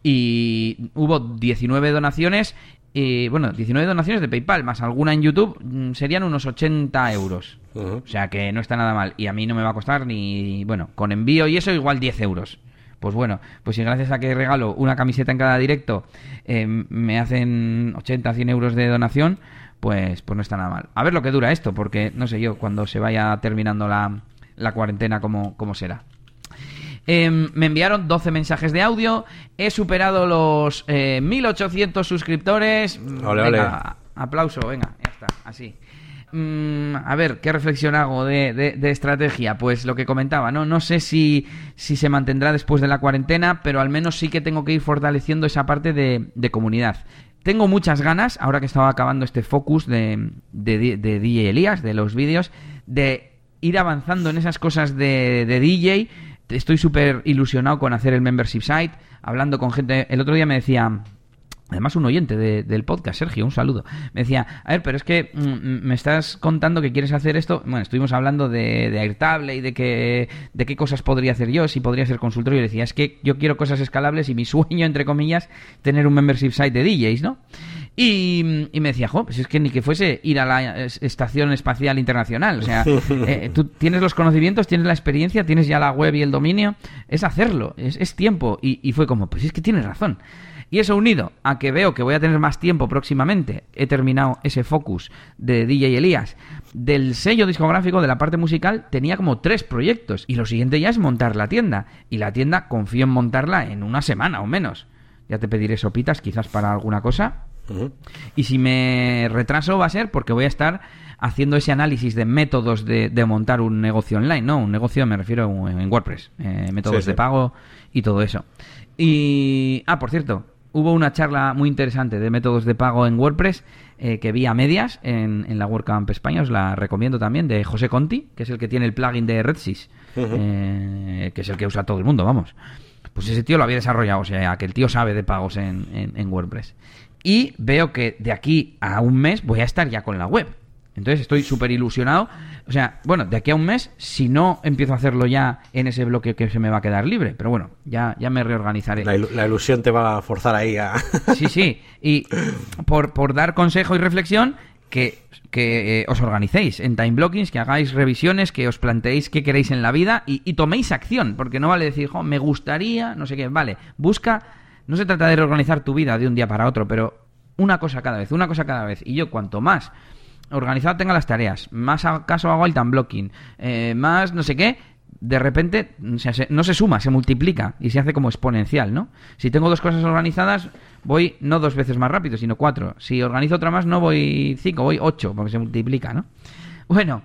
Y hubo 19 donaciones, y, bueno, 19 donaciones de PayPal más alguna en YouTube mm, serían unos 80 euros. O sea que no está nada mal. Y a mí no me va a costar ni, bueno, con envío y eso igual 10 euros. Pues bueno, pues si gracias a que regalo una camiseta en cada directo eh, me hacen 80, 100 euros de donación, pues, pues no está nada mal. A ver lo que dura esto, porque no sé yo cuando se vaya terminando la, la cuarentena cómo, cómo será. Em, me enviaron 12 mensajes de audio. He superado los 1800 eh, suscriptores. venga, Aplauso, venga, ya está, así. Mm, a ver, ¿qué reflexión hago de, de, estrategia? Pues lo que comentaba, ¿no? No sé si, si, se mantendrá después de la cuarentena, pero al menos sí que tengo que ir fortaleciendo esa parte de, de comunidad. Tengo muchas ganas, ahora que estaba acabando este focus de, de, DJ Elías, de los vídeos, de ir avanzando en esas cosas de, de DJ. Estoy súper ilusionado con hacer el membership site, hablando con gente. El otro día me decía, Además, un oyente del podcast, Sergio, un saludo. Me decía, a ver, pero es que mm, mm, me estás contando que quieres hacer esto. Bueno, estuvimos hablando de, de Airtable y de, que, de qué cosas podría hacer yo, si podría ser consultorio. Y decía, es que yo quiero cosas escalables y mi sueño, entre comillas, tener un membership site de DJs, ¿no? Y, y me decía, jo, pues es que ni que fuese ir a la es- Estación Espacial Internacional. O sea, [LAUGHS] eh, tú tienes los conocimientos, tienes la experiencia, tienes ya la web y el dominio. Es hacerlo, es, es tiempo. Y, y fue como, pues es que tienes razón. Y eso unido a que veo que voy a tener más tiempo próximamente, he terminado ese focus de DJ Elías. Del sello discográfico, de la parte musical, tenía como tres proyectos. Y lo siguiente ya es montar la tienda. Y la tienda confío en montarla en una semana o menos. Ya te pediré sopitas quizás para alguna cosa. Y si me retraso va a ser porque voy a estar haciendo ese análisis de métodos de, de montar un negocio online, ¿no? Un negocio me refiero en WordPress, eh, métodos Sí, sí. de pago y todo eso. Y... Ah, por cierto, hubo una charla muy interesante de métodos de pago en WordPress eh, que vi a medias en, en la WordCamp España, os la recomiendo también, de José Conti, que es el que tiene el plugin de RedSys, eh, que es el que usa todo el mundo, vamos. Pues ese tío lo había desarrollado, o sea, que el tío sabe de pagos en, en- en WordPress. Y veo que de aquí a un mes voy a estar ya con la web. Entonces estoy súper ilusionado. O sea, bueno, de aquí a un mes, si no empiezo a hacerlo ya en ese bloque que se me va a quedar libre. Pero bueno, ya, ya me reorganizaré. La, ilu- la ilusión te va a forzar ahí a... [LAUGHS] Sí, sí. Y por, por dar consejo y reflexión, que, que eh, os organicéis en time blockings, que hagáis revisiones, que os planteéis qué queréis en la vida y, y toméis acción. Porque no vale decir, "Jo, me gustaría, no sé qué. Vale, busca. No se trata de reorganizar tu vida de un día para otro, pero una cosa cada vez, una cosa cada vez. Y yo, cuanto más organizado tenga las tareas, más acaso hago el time blocking, eh, más no sé qué, de repente sea, se- no se suma, se multiplica y se hace como exponencial, ¿no? Si tengo dos cosas organizadas, voy no dos veces más rápido, sino cuatro. Si organizo otra más, no voy cinco, voy ocho, porque se multiplica, ¿no? Bueno,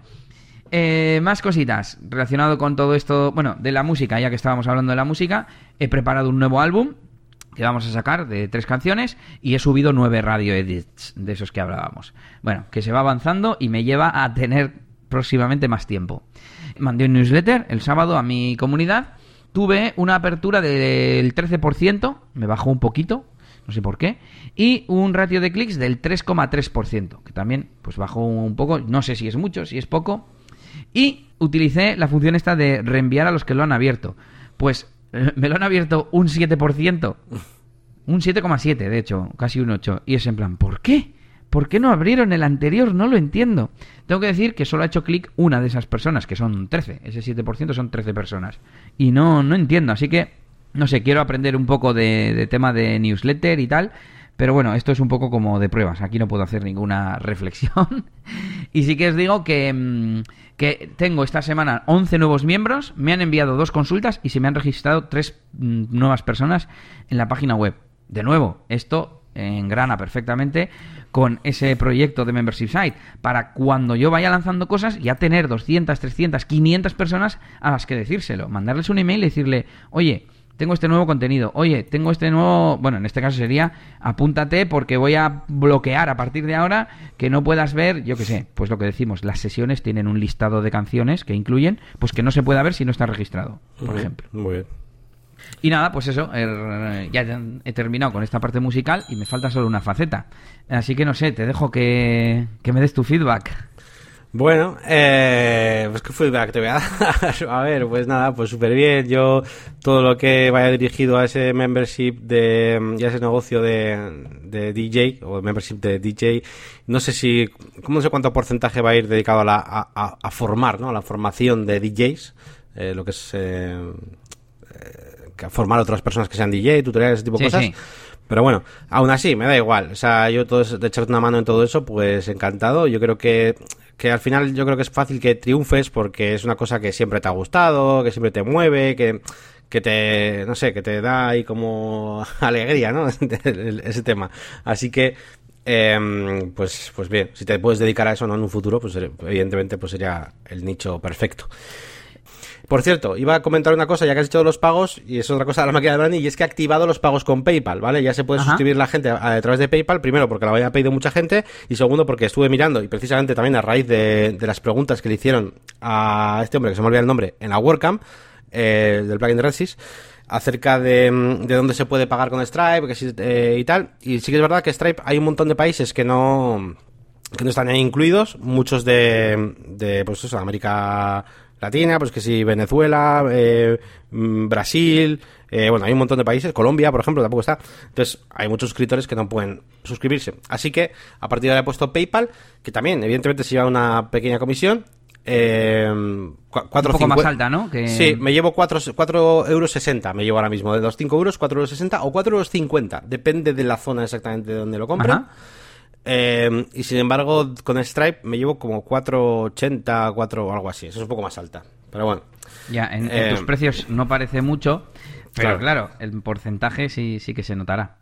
eh, más cositas relacionado con todo esto, bueno, de la música, ya que estábamos hablando de la música, he preparado un nuevo álbum que vamos a sacar de tres canciones y he subido nueve radio edits de esos que hablábamos. Bueno, que se va avanzando y me lleva a tener próximamente más tiempo. Mandé un newsletter el sábado a mi comunidad, tuve una apertura del 13%, me bajó un poquito, no sé por qué, y un ratio de clics del 3,3%, que también pues bajó un poco, no sé si es mucho, si es poco, y utilicé la función esta de reenviar a los que lo han abierto. Pues [LAUGHS] me lo han abierto un 7%. Un 7,7, de hecho, casi un 8. Y es en plan, ¿por qué? ¿Por qué no abrieron el anterior? No lo entiendo. Tengo que decir que solo ha hecho clic una de esas personas, que son 13. Ese 7% son 13 personas. Y no, no entiendo. Así que, no sé, quiero aprender un poco de, de tema de newsletter y tal. Pero bueno, esto es un poco como de pruebas. Aquí no puedo hacer ninguna [LAUGHS] reflexión. y sí que os digo que, mm, que tengo esta semana 11 nuevos miembros. Me han enviado dos consultas y se me han registrado tres mm, nuevas personas en la página web. De nuevo, esto engrana perfectamente con ese proyecto de Membership Site para cuando yo vaya lanzando cosas ya tener 200, 300, 500 personas a las que decírselo, mandarles un email y decirle, oye, tengo este nuevo contenido, oye, tengo este nuevo, bueno, en este caso sería apúntate porque voy a bloquear a partir de ahora que no puedas ver, yo qué sé, pues lo que decimos, las sesiones tienen un listado de canciones que incluyen, pues que no se pueda ver si no está registrado, por ejemplo. Muy bien. Y nada, pues eso, er, ya he terminado con esta parte musical y me falta solo una faceta. Así que no sé, te dejo que, que me des tu feedback. Bueno, eh, pues qué feedback te voy a [LAUGHS] dar. a ver, pues nada, pues súper bien. Yo todo lo que vaya dirigido a ese membership de, y a ese negocio de, de DJ o membership de DJ, no sé si, no sé cuánto porcentaje va a ir dedicado a, la, a, formar, ¿no? A la formación de DJs, eh, lo que es eh, eh, formar a otras personas que sean DJ, tutoriales, ese tipo de Sí, cosas. sí. Pero bueno, aún así, me da igual. O sea, yo todo de echarte una mano en todo eso, pues encantado. Yo creo que, que al final yo creo que es fácil que triunfes porque es una cosa que siempre te ha gustado, que siempre te mueve, que, que te, no sé, que te da ahí como [LAUGHS] alegría, ¿no? [LAUGHS] Ese tema. Así que, em, pues, pues bien, si te puedes dedicar a eso no en un futuro, pues evidentemente pues sería el nicho perfecto. Por cierto, iba a comentar una cosa, ya que has hecho los pagos, y es otra cosa de la máquina de Branding, y es que he activado los pagos con PayPal, ¿vale? Ya se puede Ajá. suscribir la gente a, a través de PayPal, primero porque lo había pedido mucha gente, y segundo porque estuve mirando, y precisamente también a raíz de, de las preguntas que le hicieron a este hombre, que se me olvida el nombre, en la WordCamp, eh, del plugin de RedSys, acerca de, de dónde se puede pagar con Stripe que sí, eh, y tal, y sí que es verdad que Stripe hay un montón de países que no que no están ahí incluidos, muchos de, de pues eso, América latina, pues que si Venezuela, eh, mm, Brasil, eh, bueno, hay un montón de países, Colombia, por ejemplo, tampoco está. Entonces, hay muchos suscriptores que no pueden suscribirse. Así que, a partir de ahí he puesto PayPal, que también, evidentemente, se lleva una pequeña comisión. Eh, cuatro, un poco más alta, ¿no? Sí, me llevo 4,60 euros, me llevo ahora mismo. De los 5 euros, 4,60 euros o 4,50 euros. Depende de la zona exactamente de donde lo compren. Eh, y sin embargo, con Stripe me llevo como 4,80, 4 o algo así. Eso es un poco más alta. Pero bueno. Ya, en, tus eh, precios no parece mucho, pero claro, el porcentaje sí, sí que se notará.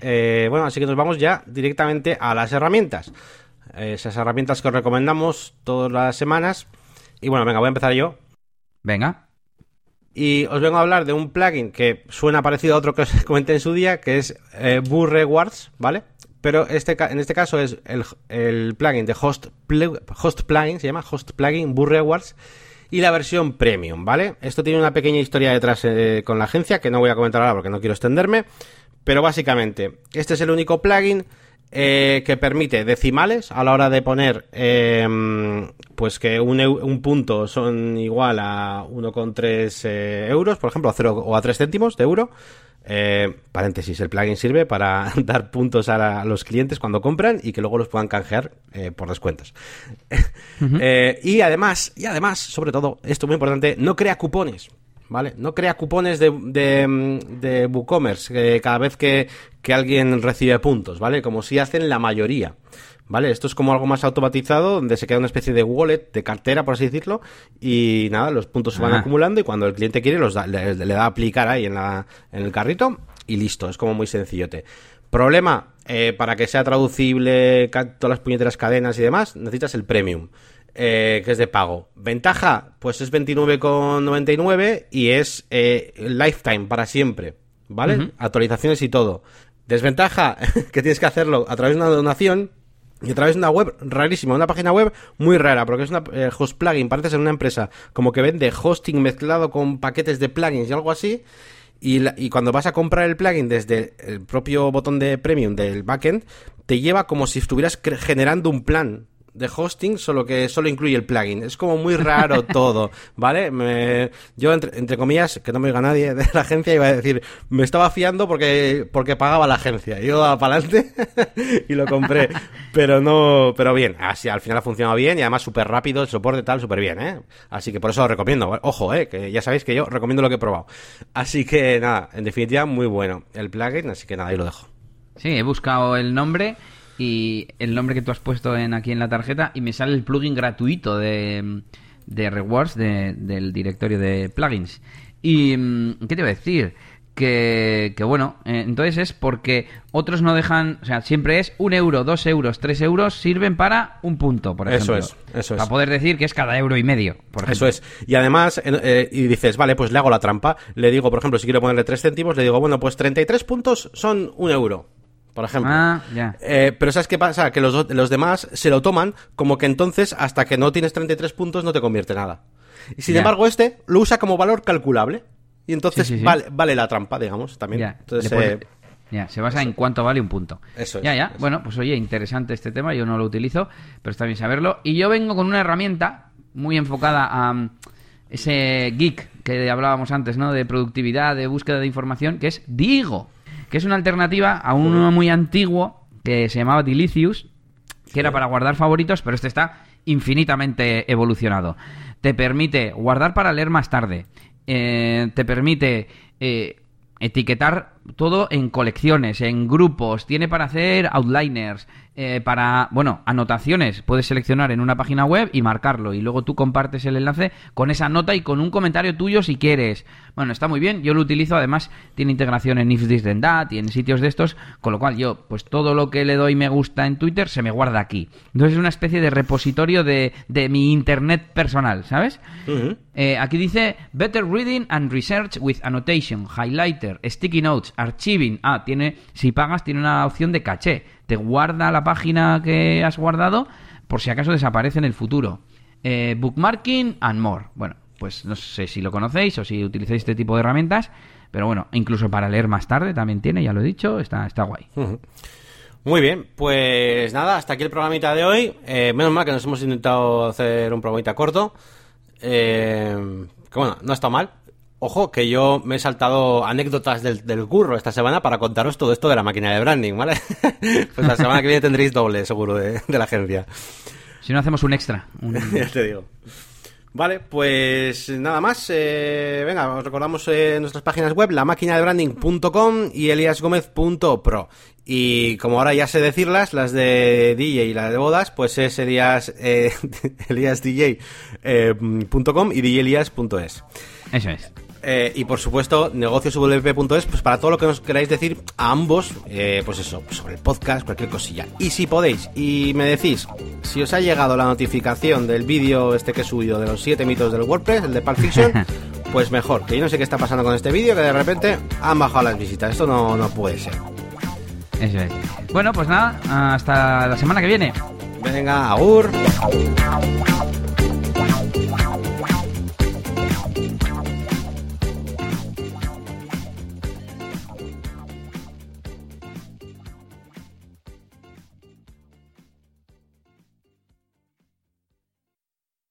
Eh, bueno, así que nos vamos ya directamente a las herramientas. esas herramientas que os recomendamos todas las semanas. Y bueno, venga, voy a empezar yo. Venga. Y os vengo a hablar de un plugin que suena parecido a otro que os [LAUGHS] comenté en su día, que es eh, Rewards, ¿vale? Pero este, en este caso es el, plugin de Host, Plugin, se llama Host Plugin Burr Rewards y la versión premium, ¿vale? Esto tiene una pequeña historia detrás eh, con la agencia que no voy a comentar ahora porque no quiero extenderme, pero básicamente este es el único plugin eh, que permite decimales a la hora de poner em, pues que un, un, punto son igual a 1,3 eh, euros, por ejemplo, a 0 o a 3 céntimos de euro. Eh, paréntesis, el plugin sirve para [LAUGHS] dar puntos a, los clientes cuando compran y que luego los puedan canjear eh, por descuentos. [LAUGHS] Eh, y además, y además, sobre todo, esto es muy importante, no crea cupones. ¿Vale? No crea cupones de, de, WooCommerce cada vez que, que alguien recibe puntos, ¿vale? Como si hacen la mayoría. ¿Vale? Esto es como algo más automatizado, donde se queda una especie de wallet, de cartera, por así decirlo, y nada, los puntos se van acumulando y cuando el cliente quiere los le, da a aplicar ahí en, la, en el carrito y listo, es como muy sencillote. Problema, eh, para que sea traducible todas las puñeteras cadenas y demás, necesitas el premium. Eh, que es de pago. Ventaja, pues es 29,99 y es eh, lifetime, para siempre, ¿vale? Actualizaciones y todo. Desventaja, [LAUGHS] que tienes que hacerlo a través de una donación, y a través de una web rarísima, una página web muy rara, porque es una eh, host plugin, parece ser una empresa como que vende hosting mezclado con paquetes de plugins y algo así. Y, cuando vas a comprar el plugin desde el propio botón de premium del backend, te lleva como si estuvieras generando un plan de hosting, solo que solo incluye el plugin. Es como muy raro [LAUGHS] todo, ¿vale? Me, yo, entre, comillas, que no me oiga nadie de la agencia, iba a decir, me estaba fiando porque, porque pagaba la agencia. Yo daba para adelante [LAUGHS] y lo compré. Pero no, pero bien, así al final ha funcionado bien y además súper rápido, el soporte tal, súper bien, ¿eh? Así que por eso lo recomiendo. Ojo, ¿eh? Que ya sabéis que yo recomiendo lo que he probado. Así que nada, en definitiva, muy bueno el plugin, así que nada, ahí lo dejo. Sí, he buscado el nombre y el nombre que tú has puesto en, aquí en la tarjeta y me sale el plugin gratuito de, de rewards del directorio de plugins. ¿Y mm, qué te iba a decir? Que, que bueno, eh, entonces es porque otros no dejan, o sea, siempre es un euro, dos euros, tres euros sirven para un punto, por ejemplo. Eso es, eso es. Para poder decir que es cada euro y medio, por ejemplo. Eso es. Y además, eh, y dices, vale, pues le hago la trampa. Le digo, por ejemplo, si quiero ponerle tres céntimos, le digo, bueno, pues 33 puntos son un euro por ejemplo. Ah, eh, pero ¿sabes qué pasa? Que los, los demás se lo toman como que entonces hasta que no tienes 33 puntos no te convierte nada. Y sin embargo este lo usa como valor calculable. Y entonces Vale, vale la trampa, digamos, también. Entonces, eh, ya, se basa en cuánto vale un punto. Eso es. Ya, ya. Bueno, pues oye, interesante este tema, yo no lo utilizo, pero está bien saberlo. Y yo vengo con una herramienta muy enfocada a mm, ese geek que hablábamos antes, ¿no? De productividad, de búsqueda de información, que es Digo que es una alternativa a uno muy antiguo que se llamaba Delicious, que era para guardar favoritos, pero este está infinitamente evolucionado. Te permite guardar para leer más tarde. Eh, te permite eh, etiquetar todo en colecciones, en grupos. Tiene para hacer outliners, eh, para, bueno, anotaciones. Puedes seleccionar en una página web y marcarlo. Y luego tú compartes el enlace con esa nota y con un comentario tuyo si quieres. Bueno, está muy bien. Yo lo utilizo. Además, tiene integración en If This Then That y en sitios de estos. Con lo cual, yo, pues todo lo que le doy me gusta en Twitter se me guarda aquí. Entonces, es una especie de repositorio de, de mi internet personal, ¿sabes? Eh, aquí dice Better Reading and Research with Annotation, Highlighter, Sticky Notes, Archiving. Ah, tiene, si pagas, tiene una opción de caché te guarda la página que has guardado por si acaso desaparece en el futuro. Eh, bookmarking and more. Bueno, pues no sé si lo conocéis o si utilizáis este tipo de herramientas, pero bueno, incluso para leer más tarde también tiene, ya lo he dicho, está, está guay. Muy bien, pues nada, hasta aquí el programita de hoy. Eh, menos mal que nos hemos intentado hacer un programita corto. Eh, que bueno, no está mal. Ojo, que yo me he saltado anécdotas del, del curro esta semana para contaros todo esto de la máquina de branding, ¿vale? [LAUGHS] pues la semana que viene tendréis doble, seguro, de, de la agencia. Si no hacemos un extra. Un... [LAUGHS] ya te digo. Vale, pues nada más. Eh, venga, os recordamos eh, nuestras páginas web, la máquina de branding.com y eliasgomez.pro. Y como ahora ya sé decirlas, las de DJ y la de bodas, pues es elias, eh, [LAUGHS] eliasdj.com y djelias.es. Eso es. Eh, y por supuesto, negocioswp.es, pues para todo lo que nos queráis decir a ambos, eh, pues eso, sobre el podcast, cualquier cosilla. Y si podéis, y me decís, si os ha llegado la notificación del vídeo este que he subido de los 7 mitos del WordPress, el de Pulp Fiction, [LAUGHS] pues mejor, que yo no sé qué está pasando con este vídeo, que de repente han bajado las visitas. Esto no, no puede ser. Eso es. Bueno, pues nada, hasta la semana que viene. Venga, agur.